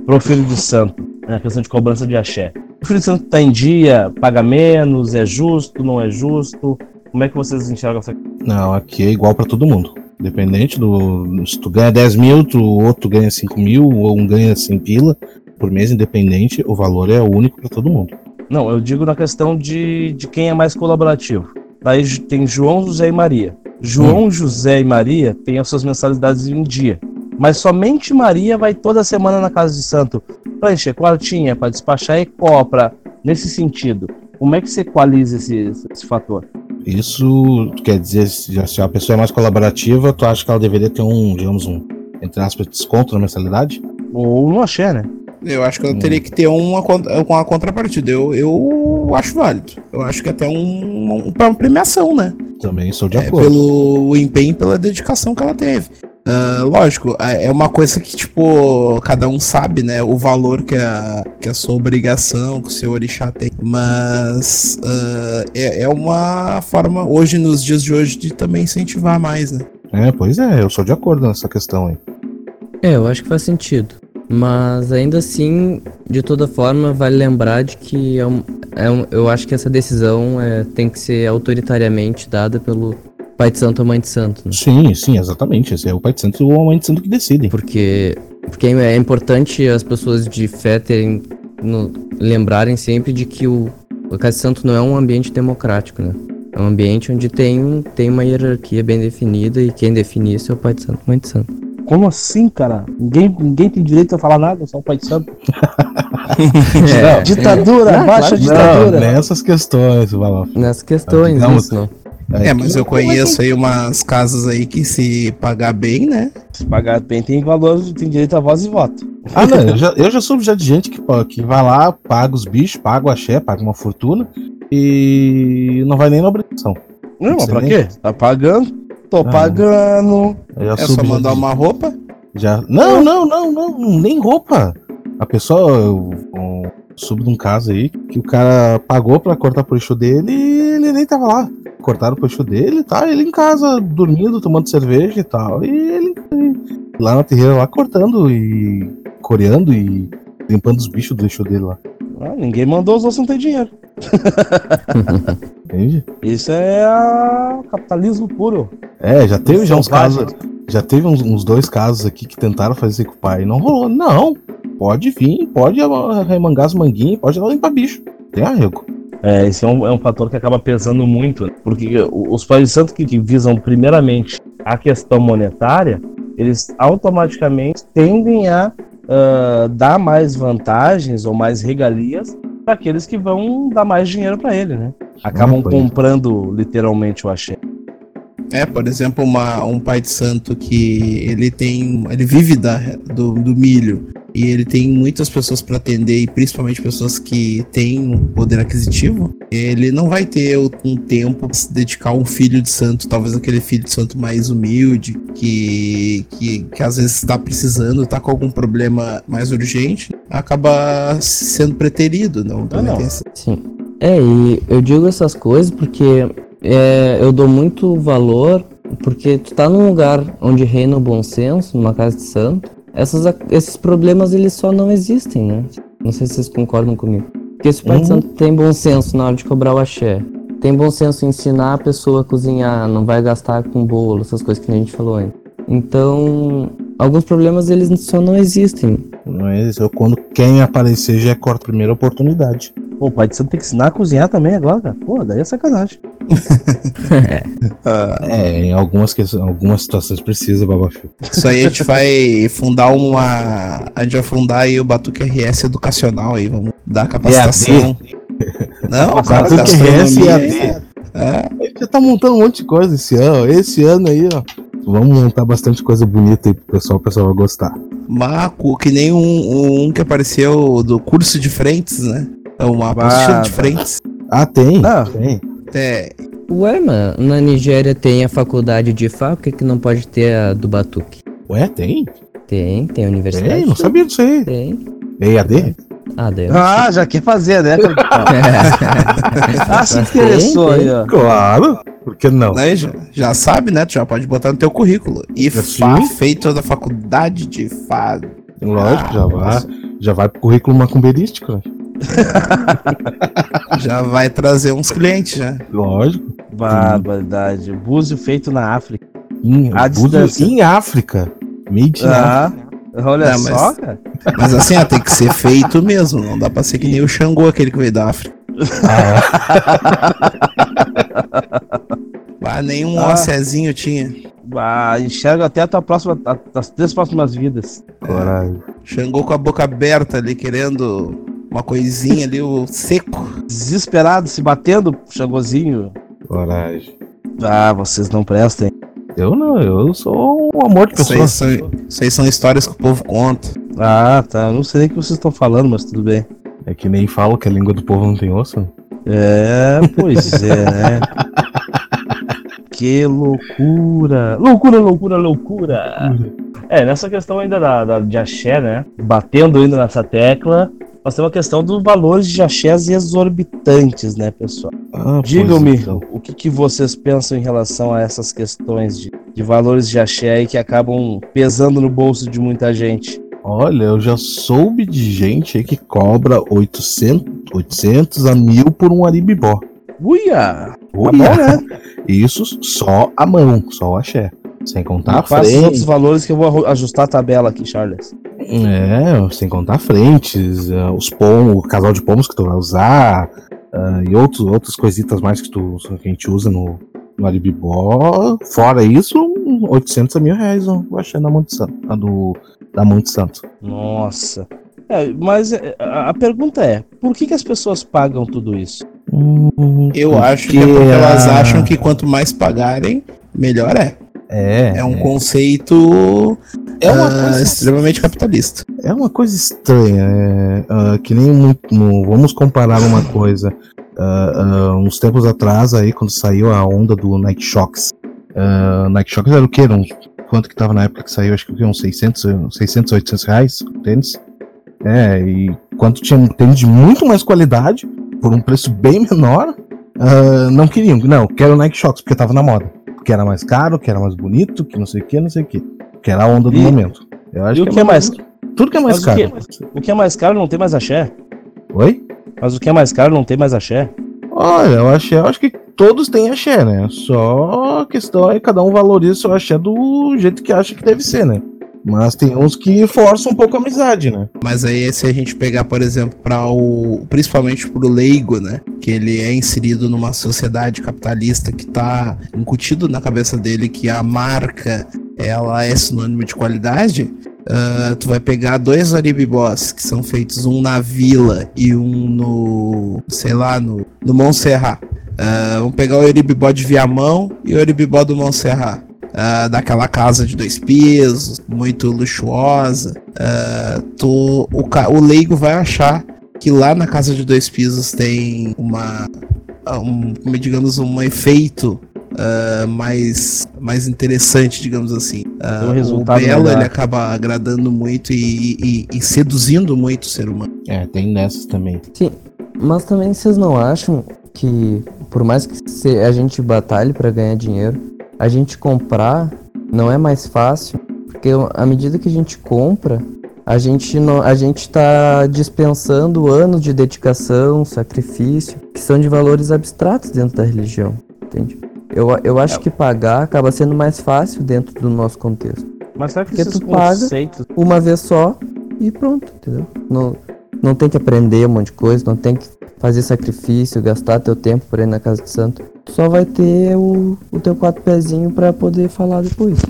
pro filho de santo, né, a questão de cobrança de axé? O filho de santo tá em dia, paga menos, é justo, não é justo? Como é que vocês enxergam essa Não, aqui é igual para todo mundo. Independente do. Se tu ganha 10 mil, tu, outro ganha 5 mil, ou um ganha 100 pila por mês, independente, o valor é único para todo mundo. Não, eu digo na questão de, de quem é mais colaborativo. Daí tem João, José e Maria. João, hum. José e Maria têm as suas mensalidades em um dia. Mas somente Maria vai toda semana na casa de santo para encher quartinha, para despachar e copra. Nesse sentido, como é que você equaliza esse, esse fator? Isso quer dizer, se a pessoa é mais colaborativa, tu acha que ela deveria ter um, digamos, um, entre aspas, desconto na mensalidade? Ou no axé, né? Eu acho que eu teria que ter uma, uma contrapartida. Eu, eu acho válido. Eu acho que até um, uma premiação, né? Também sou de é, acordo. Pelo empenho e pela dedicação que ela teve. Uh, lógico, é uma coisa que, tipo, cada um sabe, né? O valor que a, que a sua obrigação, que o seu orixá tem. Mas uh, é, é uma forma, hoje, nos dias de hoje, de também incentivar mais, né? É, pois é, eu sou de acordo nessa questão aí. É, eu acho que faz sentido. Mas ainda assim, de toda forma, vale lembrar de que é um, é um, eu acho que essa decisão é, tem que ser autoritariamente dada pelo pai de santo ou mãe de santo. Né? Sim, sim, exatamente. Esse é o pai de santo ou a mãe de santo que decidem. Porque, porque é importante as pessoas de fé terem, no, lembrarem sempre de que o, o casa de santo não é um ambiente democrático, né? É um ambiente onde tem, tem uma hierarquia bem definida e quem define isso é o pai de santo mãe de santo. Como assim, cara? Ninguém, ninguém tem direito a falar nada, só o pai de santo. é, <laughs> ditadura, é. baixa ditadura. Não, nessas questões, Valaf. Nessas questões, ah, isso não. É, é mas eu conheço aí umas casas aí que se pagar bem, né? Se pagar bem tem valor, tem direito a voz e voto. Ah, não, eu já, eu já soube já de gente que, que vai lá, paga os bichos, paga o axé, paga uma fortuna e não vai nem na obrigação. Não, mas pra quê? Tá pagando, Tô ah, pagando. É só mandar uma roupa? Já. Não, não, não, não, nem roupa. A pessoa. Eu, eu soube de um caso aí que o cara pagou pra cortar o puxo dele e ele nem tava lá. Cortaram o puxo dele, tá? Ele em casa, dormindo, tomando cerveja e tal. E ele lá na terreira lá cortando e coreando e limpando os bichos do lixo dele lá. Ah, ninguém mandou, os outros não tem dinheiro. <laughs> Entende? Isso é a... capitalismo puro. É, já teve já uns casos. Já teve uns, uns, dois casos aqui que tentaram fazer com o pai e não rolou. Não, pode vir, pode remangar as manguinhas, pode lá limpar bicho. Tem arrego. É, esse é um, é um fator que acaba pesando muito, né? porque os pais de santo que, que visam primeiramente a questão monetária, eles automaticamente tendem a uh, dar mais vantagens ou mais regalias para aqueles que vão dar mais dinheiro para ele, né? Acabam Ah, comprando literalmente o axé. É, por exemplo, uma, um pai de santo que ele tem. ele vive da, do, do milho e ele tem muitas pessoas para atender, e principalmente pessoas que têm um poder aquisitivo, ele não vai ter um tempo para se dedicar a um filho de santo, talvez aquele filho de santo mais humilde, que, que, que às vezes está precisando, está com algum problema mais urgente, acaba sendo preterido, não? Também não. tem essa- Sim. É, e eu digo essas coisas porque é, eu dou muito valor, porque tu tá num lugar onde reina o bom senso, numa casa de santo, essas, esses problemas eles só não existem, né? Não sei se vocês concordam comigo. Porque se o pai de Uhum. santo tem bom senso na hora de cobrar o axé, tem bom senso em ensinar a pessoa a cozinhar, não vai gastar com bolo, essas coisas que a gente falou antes. Então, alguns problemas eles só não existem. Mas eu, quando quem aparecer já corta a primeira oportunidade. Pô, o pai de santo tem que ensinar a cozinhar também agora, cara. Pô, daí é sacanagem. <laughs> É, em algumas, questões, algumas situações precisa, Babachu. Isso aí a gente vai fundar uma. A gente vai fundar aí o Batuque RS educacional aí, vamos dar capacitação. Não, cara, Batuque RS e. É, A gente já tá montando um monte de coisa esse ano. Esse ano aí, ó. Vamos montar bastante coisa bonita aí pro pessoal, o pessoal vai gostar. Marco, que nem um, um que apareceu do curso de frentes, né? É uma Ah, apostila de tá. frentes. Ah, tem? Não. Tem. É, Ué, mano, na Nigéria tem a faculdade de Fá, por que, que não pode ter a do Batuque? Ué, tem? Tem, tem a universidade. Tem, não sabia disso aí. Tem. EAD? Ah, daí. eu- Ah, já quer fazer, né? <laughs> ah, se interessou Tem, aí, ó. Claro. Por que não? né, já, já sabe, né? Tu já pode botar no teu currículo. IFA, Sim. feito da faculdade de Fá. Lógico, já vai, nossa. já vai pro currículo macumberístico, né? <laughs> Já vai trazer uns clientes, já. Lógico. Barbaridade. Búzio feito na África. Em, distância. em África. Made in África. Ah, olha Não, mas- só, cara. Mas assim, ó, tem que ser feito mesmo. Não dá pra ser que nem o Xangô, aquele que veio da África. Ah, <laughs> nenhum Ah. OCzinho tinha. Ah, enxerga até a tua próxima, a- as três próximas vidas. Coragem. Xangô com a boca aberta ali, querendo uma coisinha ali, o seco. Desesperado, se batendo, Xangozinho. Coragem. Ah, vocês não prestem. Eu não, eu sou um amor de Isso pessoa. aí, são, isso aí são histórias que o povo conta. Ah, tá. Eu não sei nem o que vocês estão falando, mas tudo bem. É que nem falo que a língua do povo não tem osso. É, pois é, né? Que loucura! Loucura, loucura, loucura! É, nessa questão ainda da, da- de axé, né? Batendo ainda nessa tecla, nós temos a questão dos valores de axés exorbitantes, né, pessoal? Ah, Digam-me então. o que, que vocês pensam em relação a essas questões de, de valores de axé aí que acabam pesando no bolso de muita gente. Olha, eu já soube de gente aí que cobra 800, 800 a 1000 por um aribibó. Uia! Tá Uia. bom, né? <laughs> Isso só a mão, só o axé. Sem contar a Quais os outros frente. valores que eu vou ajustar a tabela aqui, Charles? É, sem contar frentes, eh, os pomos, o casal de pomos que tu vai usar, ah, e outros, outras coisitas mais que, tu, que a gente usa no, no Aribibó. Fora isso, 800 a mil reais eu achei na Monte Santo, a do, da Monte Santo. Nossa. É, mas é, a, a pergunta é, por que, que as pessoas pagam tudo isso? Hum, Eu acho que é porque elas acham que quanto mais pagarem, melhor é. É, É um conceito é uma ah, coisa extremamente capitalista. É uma coisa estranha, é, ah, que nem muito. vamos comparar uma coisa. ah, uns tempos atrás, aí, quando saiu a onda do Nike Shox. Uh, Nike Shox era o quê? Era uns- quanto que tava na época que saiu? Acho que o quê? uns 600, 600 800 reais o tênis. É, e quanto tinha um tênis de muito mais qualidade, por um preço bem menor, não queriam. Não, quero Nike Shox, porque tava na moda. Que era mais caro, que era mais bonito, que não sei o que, não sei o que. Que era a onda do E- momento. Eu acho E o que é mais, tudo que é mais Mas o caro. que- o que é mais caro não tem mais axé? Oi? Mas o que é mais caro não tem mais axé? Olha, eu achei, eu acho que todos têm axé, né? Só a questão é que cada um valoriza seu axé do jeito que acha que deve ser, né? Mas tem uns que forçam um pouco a amizade, né? Mas aí se a gente pegar, por exemplo, para o principalmente pro leigo, né, que ele é inserido numa sociedade capitalista que tá incutido na cabeça dele que a marca ela é sinônimo de qualidade, Uh, tu vai pegar dois Oribibós que são feitos um na vila e um no, sei lá, no, no Montserrat. Uh, vamos pegar o Oribibó de Viamão e o Oribibó do Montserrat. Uh, daquela casa de dois pisos, muito luxuosa. Uh, tu, o, o leigo vai achar que lá na casa de dois pisos tem uma, um, como digamos, um efeito uh, mais, mais interessante, digamos assim. Uh, um o Belo ele acaba agradando muito e, e, e, seduzindo muito o ser humano. É, tem nessas também. Sim, mas também vocês não acham que, por mais que a gente batalhe para ganhar dinheiro, a gente comprar não é mais fácil? Porque à medida que a gente compra, a gente não, a gente está dispensando anos de dedicação, sacrifício, que são de valores abstratos dentro da religião, entende? Eu, eu acho é. que pagar acaba sendo mais fácil dentro do nosso contexto. Mas sabe que Porque tu conceitos... paga uma vez só e pronto, entendeu? Não, não tem que aprender um monte de coisa, não tem que fazer sacrifício, gastar teu tempo para ir na casa de santo. Só vai ter o, o teu quatro pezinho para poder falar depois.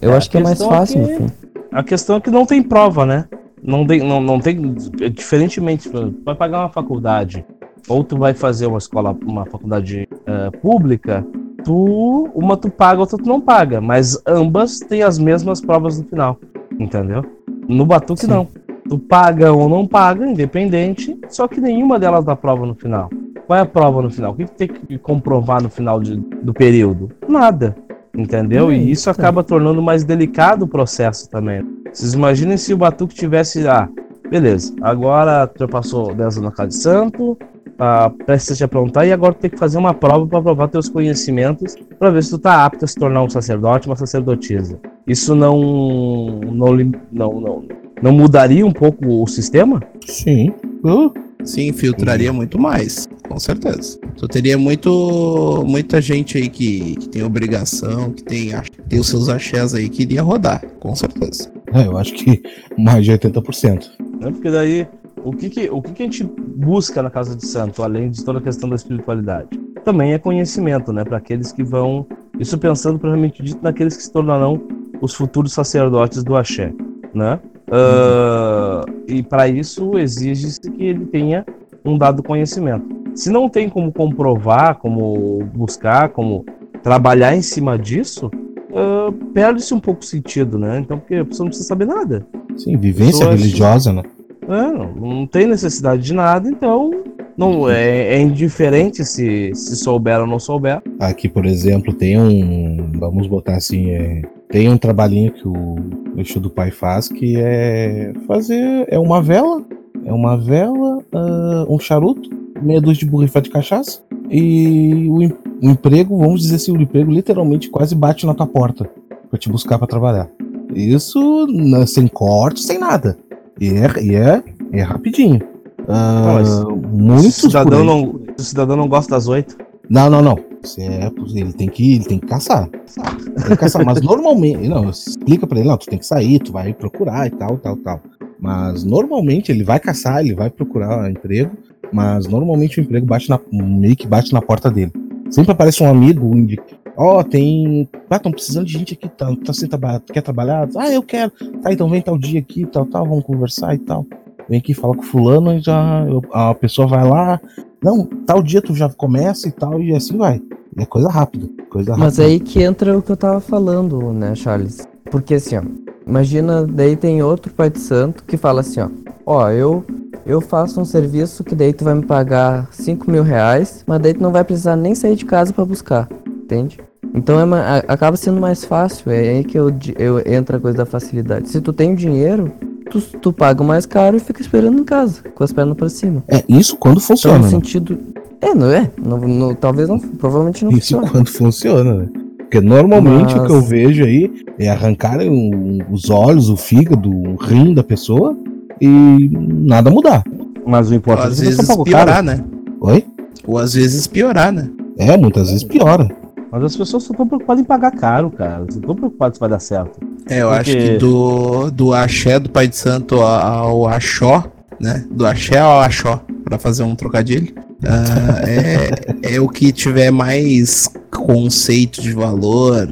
Eu é, acho que é mais fácil, é que... no fim. A questão é que não tem prova, né? Não tem, não, não tem. Diferentemente, vai pagar uma faculdade, ou tu vai fazer uma escola, uma faculdade uh, pública, tu uma tu paga, outra tu não paga, mas ambas têm as mesmas provas no final, entendeu? No Batuque Sim. não. Tu paga ou não paga, independente, só que nenhuma delas dá prova no final. Qual é a prova no final? O que, tu tem que comprovar no final de, do período? Nada. Entendeu? Hum, e isso tá. acaba tornando mais delicado o processo também. Vocês imaginem se o Batuque tivesse, ah, beleza, agora tu já passou 10 anos na casa de santo, uh, prestes a te aprontar e agora tu tem que fazer uma prova para provar teus conhecimentos para ver se tu tá apto a se tornar um sacerdote, uma sacerdotisa. Isso não não não não, não mudaria um pouco o sistema? Sim. Uh. Sim, filtraria muito mais, com certeza. Tu teria muito, muita gente aí que, que tem obrigação, que tem, tem os seus axés aí que iria rodar, com certeza. É, eu acho que mais de 80%. É porque daí o que, que, o que, que a gente busca na Casa de Santo, além de toda a questão da espiritualidade? Também é conhecimento, né? Para aqueles que vão. Isso pensando propriamente dito naqueles que se tornarão os futuros sacerdotes do Axé, né? Uh, e para isso exige-se que ele tenha um dado conhecimento. Se não tem como comprovar, como buscar, como trabalhar em cima disso, uh, perde-se um pouco o sentido, né? Então, porque a pessoa não precisa saber nada. Sim, vivência religiosa, né? É, não tem necessidade de nada, então não é, é, indiferente se, se souber ou não souber. Aqui, por exemplo, tem um. Vamos botar assim. É, tem um trabalhinho que o Exu do Pai faz que é fazer. É uma vela. É uma vela, uh, um charuto, meia dúzia de borrifete de cachaça. E o, o, emprego, vamos dizer assim, o emprego literalmente quase bate na tua porta pra te buscar para trabalhar. Isso sem corte, sem nada. E é, e é, é rapidinho. Uh, muitos se o, cidadão não, o cidadão não gosta das oito. Não, não, não. É, ele tem que, ele tem que caçar. Tem que caçar. Mas normalmente, não, explica para ele, não, tu tem que sair, tu vai procurar e tal, tal, tal. Mas normalmente ele vai caçar, ele vai procurar emprego, mas normalmente o emprego bate na, meio que bate na porta dele. Sempre aparece um amigo, Ó, oh, tem. Ah, estão precisando de gente aqui, tá, tá sem trabalhar, quer trabalhar? Ah, eu quero. Tá, então vem tal dia aqui, tal, tal, vamos conversar e tal. Vem aqui, fala com fulano e já eu, a pessoa vai lá. Não, tal dia tu já começa e tal, e assim vai. É coisa rápida, coisa Mas aí que entra o que eu tava falando, né, Charles? Porque assim, ó, imagina, daí tem outro pai de santo que fala assim, ó, ó, eu eu faço um serviço que daí tu vai me pagar 5 mil reais, mas daí tu não vai precisar nem sair de casa para buscar entende? Então é uma, acaba sendo mais fácil, é aí que eu, eu entra a coisa da facilidade. Se tu tem dinheiro, tu, tu paga mais caro e fica esperando em casa, com as pernas para cima. É, isso quando funciona. Então, no né? sentido. É, não é? No, no, talvez não, provavelmente não isso funciona. Isso quando funciona, né? Porque normalmente Mas... o que eu vejo aí é arrancar os olhos, o fígado, o rim da pessoa e nada mudar. Mas o importante é às é vezes piorar, né? Oi? Ou às vezes piorar, né? É, muitas vezes piora. Mas as pessoas só estão preocupadas em pagar caro, cara. Não estão preocupadas se vai dar certo. É, eu Porque... acho que do, do axé do Pai de Santo ao axó, né? Do axé ao axó, para fazer um trocadilho. Uh, é, é o que tiver mais conceito de valor,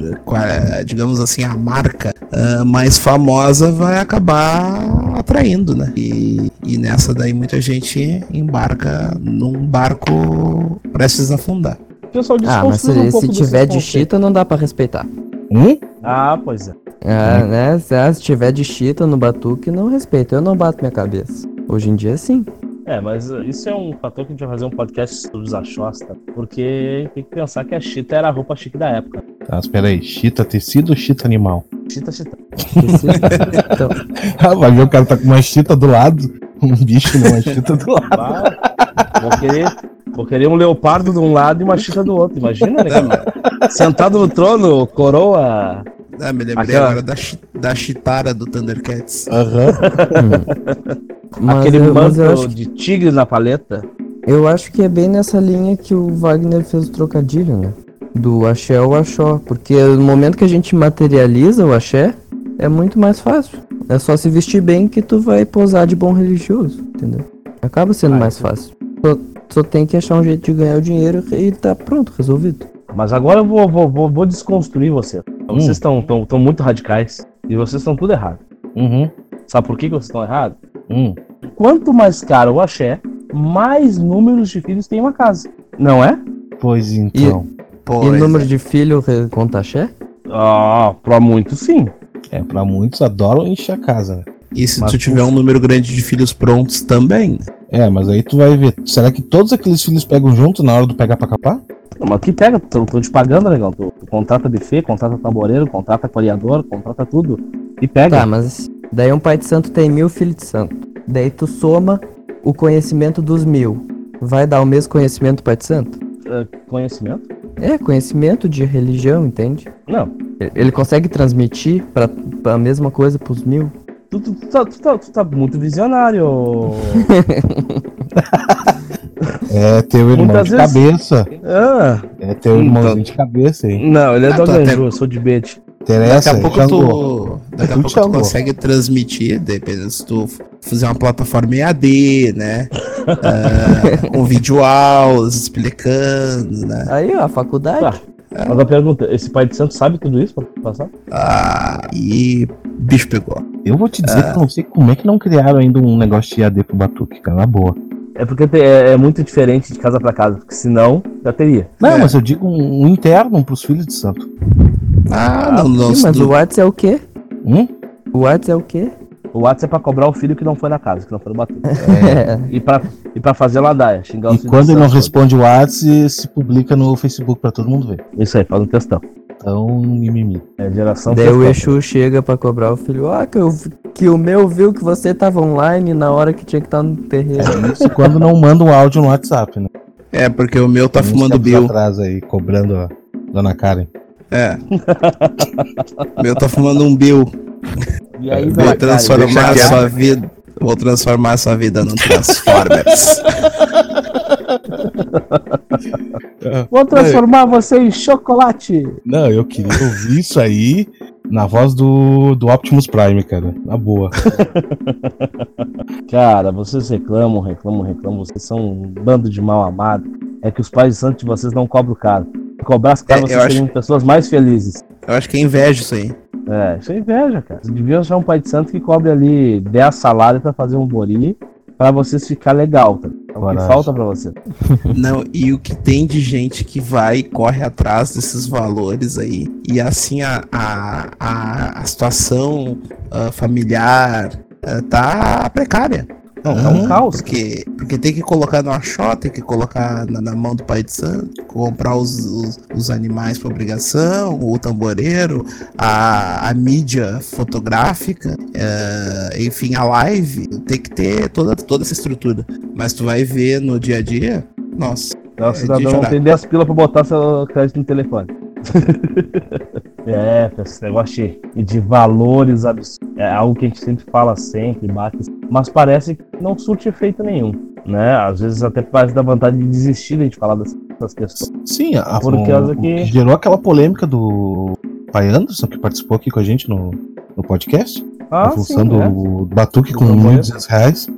digamos assim, a marca uh, mais famosa vai acabar atraindo, né? E, e nessa daí muita gente embarca num barco prestes a afundar. Pessoal, ah, mas se, um se tiver de chita não dá para respeitar. Hum? Ah, pois é. É, né? Se, se tiver de chita no batuque, não respeito. Eu não bato minha cabeça. Hoje em dia, sim. É, mas isso é um fator que a gente vai fazer um podcast sobre os achosta, porque tem que pensar que a chita era a roupa chique da época. Tá, espera aí, chita tecido ou chita animal? Chita, chita. então... <laughs> ah, vai ver o cara tá com uma chita do lado, um bicho numa chita do lado. Ah, vou querer, vou querer um leopardo de um lado e uma chita do outro, imagina, né? Sentado no trono, coroa ah, me lembrei Aquela... agora da, da chitara do Thundercats. Uhum. <laughs> Aquele manto de tigre na paleta. Eu acho que é bem nessa linha que o Wagner fez o trocadilho, né? Do axé ao axó. Porque no momento que a gente materializa o axé, é muito mais fácil. É só se vestir bem que tu vai posar de bom religioso, entendeu? Acaba sendo mais fácil. Só, tem que achar um jeito de ganhar o dinheiro e tá pronto, resolvido. Mas agora eu vou, vou, vou, vou desconstruir você. Hum. Vocês estão muito radicais e vocês estão tudo errado. Uhum. Sabe por que vocês estão errados? Hum. Quanto mais caro o axé, mais números de filhos tem uma casa. Não é? Pois então. E, pois e número é. de filhos conta axé? Ah, pra muitos sim. É, pra muitos adoram encher a casa. Né? E se mas tu tiver um número grande de filhos prontos também? É, mas aí tu vai ver. Será que todos aqueles filhos pegam junto na hora do pegar pra capar? Não, mas que pega? Tô, tô te pagando, legal. Tu, tu contrata buffet, contrata tamboreiro, contrata coreador, contrata tudo. E pega. Tá, mas daí um pai de santo tem mil filhos de santo. Daí tu soma o conhecimento dos mil. Vai dar o mesmo conhecimento pai de santo? Uh, conhecimento? É, conhecimento de religião, entende? Não. Ele consegue transmitir pra, pra a mesma coisa pros mil? Tu, tu, tu, tá, tu, tá, tu tá muito visionário. <laughs> É teu irmão Muitas de vezes... cabeça. Ah. É teu irmãozinho então... de cabeça aí. Não, ele é ah, do Ganju, até... eu sou de Bete. Interessa, daqui a pouco tu, daqui a pouco tu consegue transmitir, dependendo se tu fizer uma plataforma EAD, né? <laughs> uh, um vídeo aulas explicando, né? Aí, ó, a faculdade. Tá. É. Mas a pergunta, esse pai de santo sabe tudo isso pra passar? Ah, e bicho pegou. Eu vou te dizer ah. que não sei como é que não criaram ainda um negócio de EAD pro Batuque, cara, na boa. É porque é, é, muito diferente de casa para casa, porque senão já teria. Não, é. mas eu digo um, um interno pros filhos de santo. Ah, não, não. Sim, mas do... o WhatsApp é o quê? Hum? O WhatsApp é o quê? O WhatsApp é pra cobrar o filho que não foi na casa, que não foi no batuque. É. e, pra, e pra fazer ladaia, xingar E quando ele não responde o WhatsApp, se publica no Facebook pra todo mundo ver. Isso aí, faz um textão. Então, mimimi. É geração Daí o Exu chega pra cobrar o filho. Ah, que, eu, que o meu viu que você tava online na hora que tinha que estar tá no terreno. É isso quando não manda um áudio no WhatsApp, né? É, porque o meu tá fumando Bill. atrás aí, cobrando a Dona Karen. É. o <laughs> meu tá fumando um Bill. E aí, Vou transformar a sua vida. Vou transformar a sua vida num Transformers. <laughs> Vou transformar você em chocolate. Não, eu queria ouvir isso aí na voz do, do Optimus Prime, cara. Na boa. <laughs> cara, vocês reclamam, reclamam, reclamam. Vocês são um bando de mal amado. É que os pais de santo de vocês não cobram caro. Se cobrasse caro, é, vocês seriam acho... pessoas mais felizes. Eu acho que é inveja isso aí. É, isso é inveja, cara. Vocês deviam achar um pai de santo que cobre ali 10 salários pra fazer um bori para vocês ficar legal, tá? É o que falta para você. <laughs> Não, e o que tem de gente que vai e corre atrás desses valores aí. E assim a, a, a, a situação uh, familiar uh, tá precária. Não, é um caos. Porque, porque tem que colocar no achó, tem que colocar na, na mão do pai de santo, comprar os, os, os animais por obrigação, o tamboreiro, a, a mídia fotográfica, é, enfim, a live. Tem que ter toda, toda essa estrutura. Mas tu vai ver no dia a dia, nossa. Nossa, é cidadão não tem 10 pilas pra botar seu crédito no telefone. <laughs> é, esse negócio de, de valores absurdos. É algo que a gente sempre fala sempre, bate. Mas parece que não surte efeito nenhum. Né? Às vezes até parece dar vontade de desistir de gente falar dessas, questões. Sim, a, Por causa que... gerou aquela polêmica do pai Anderson, que participou aqui com a gente no, no podcast. Ah, a função sim, do é. batuque com 1.200 reais.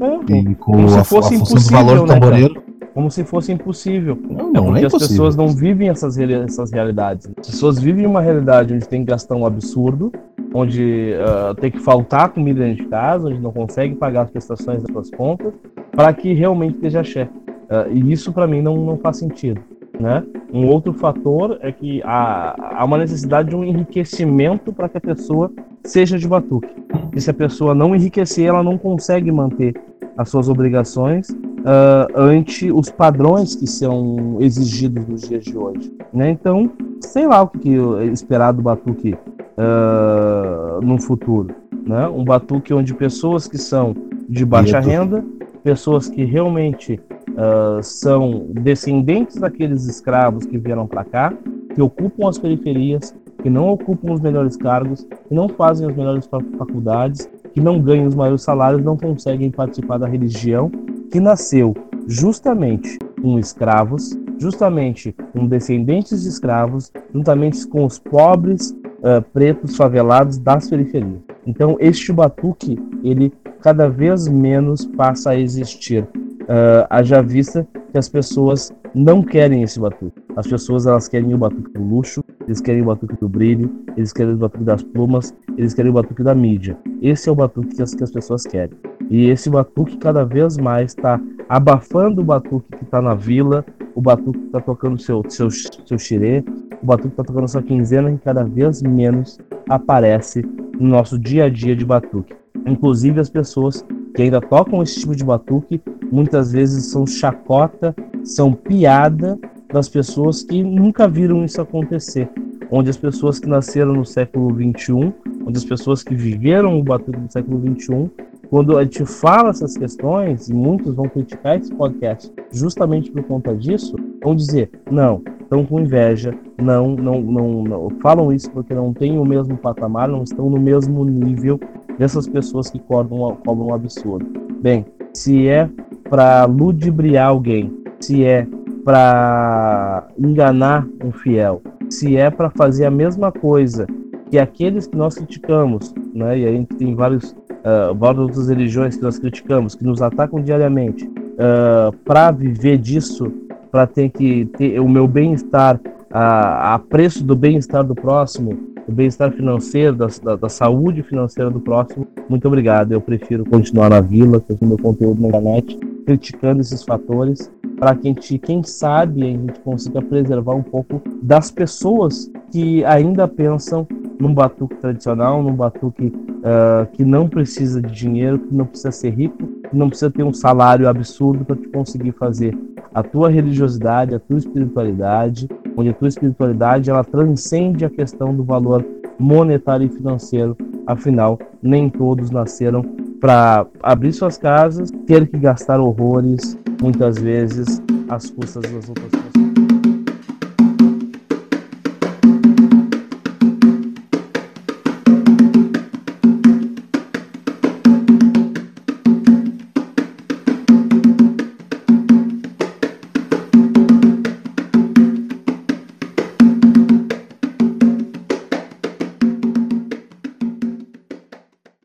É, e com a, a função do valor do né, tamboreiro. Como se fosse impossível. Não, é não porque é as pessoas não vivem essas, essas realidades. As pessoas vivem uma realidade onde tem que gastar um absurdo, onde ah, tem que faltar comida dentro de casa, onde não consegue pagar as prestações das suas contas, para que realmente esteja axé. Ah, e isso para mim não, não faz sentido. Né? Um outro fator é que há, há uma necessidade de um enriquecimento para que a pessoa seja de batuque. E se a pessoa não enriquecer, ela não consegue manter as suas obrigações ah, ante os padrões que são exigidos nos dias de hoje. Né? Então, sei lá o que, que é esperar do batuque ah, no futuro. Né? Um batuque onde pessoas que são de baixa Medo. renda, pessoas que realmente ah, são descendentes daqueles escravos que vieram para cá, que ocupam as periferias, que não ocupam os melhores cargos, que não fazem as melhores fa- faculdades, que não ganham os maiores salários, não conseguem participar da religião que nasceu justamente com escravos, justamente com descendentes de escravos, juntamente com os pobres ah, pretos favelados das periferias. Então, este batuque, ele cada vez menos passa a existir. Uh, haja vista que as pessoas não querem esse batuque. As pessoas elas querem o batuque do luxo, eles querem o batuque do brilho, eles querem o batuque das plumas, eles querem o batuque da mídia. Esse é o batuque que as, que as pessoas querem. E esse batuque cada vez mais está abafando o batuque que está na vila, o batuque que está tocando seu, seu, seu xirê, o batuque que está tocando sua quinzena, que cada vez menos aparece no nosso dia a dia de batuque. Inclusive as pessoas que ainda tocam esse tipo de batuque, muitas vezes são chacota, são piada das pessoas que nunca viram isso acontecer. Onde as pessoas que nasceram no século XXI, onde as pessoas que viveram o batuque do século XXI, quando a gente fala essas questões, e muitos vão criticar esse podcast justamente por conta disso, vão dizer, não, estão com inveja, não, não, não, não, falam isso porque não têm o mesmo patamar, não estão no mesmo nível dessas pessoas que cobram, cobram um absurdo. Bem, se é para ludibriar alguém, se é para enganar um fiel, se é para fazer a mesma coisa que aqueles que nós criticamos, né? E a gente tem vários, uh, várias outras religiões que nós criticamos, que nos atacam diariamente, uh, para viver disso, para ter que ter o meu bem-estar a, a preço do bem-estar do próximo, do bem-estar financeiro, da, da, da, saúde financeira do próximo. Muito obrigado. Eu prefiro continuar na vila, fazendo meu conteúdo na internet, criticando esses fatores, para que a gente, quem sabe, a gente consiga preservar um pouco das pessoas que ainda pensam num batuque tradicional, num batuque uh, que não precisa de dinheiro, que não precisa ser rico, que não precisa ter um salário absurdo para conseguir fazer a tua religiosidade, a tua espiritualidade, onde a tua espiritualidade ela transcende a questão do valor monetário e financeiro. Afinal, nem todos nasceram para abrir suas casas, ter que gastar horrores, muitas vezes às custas das outras pessoas.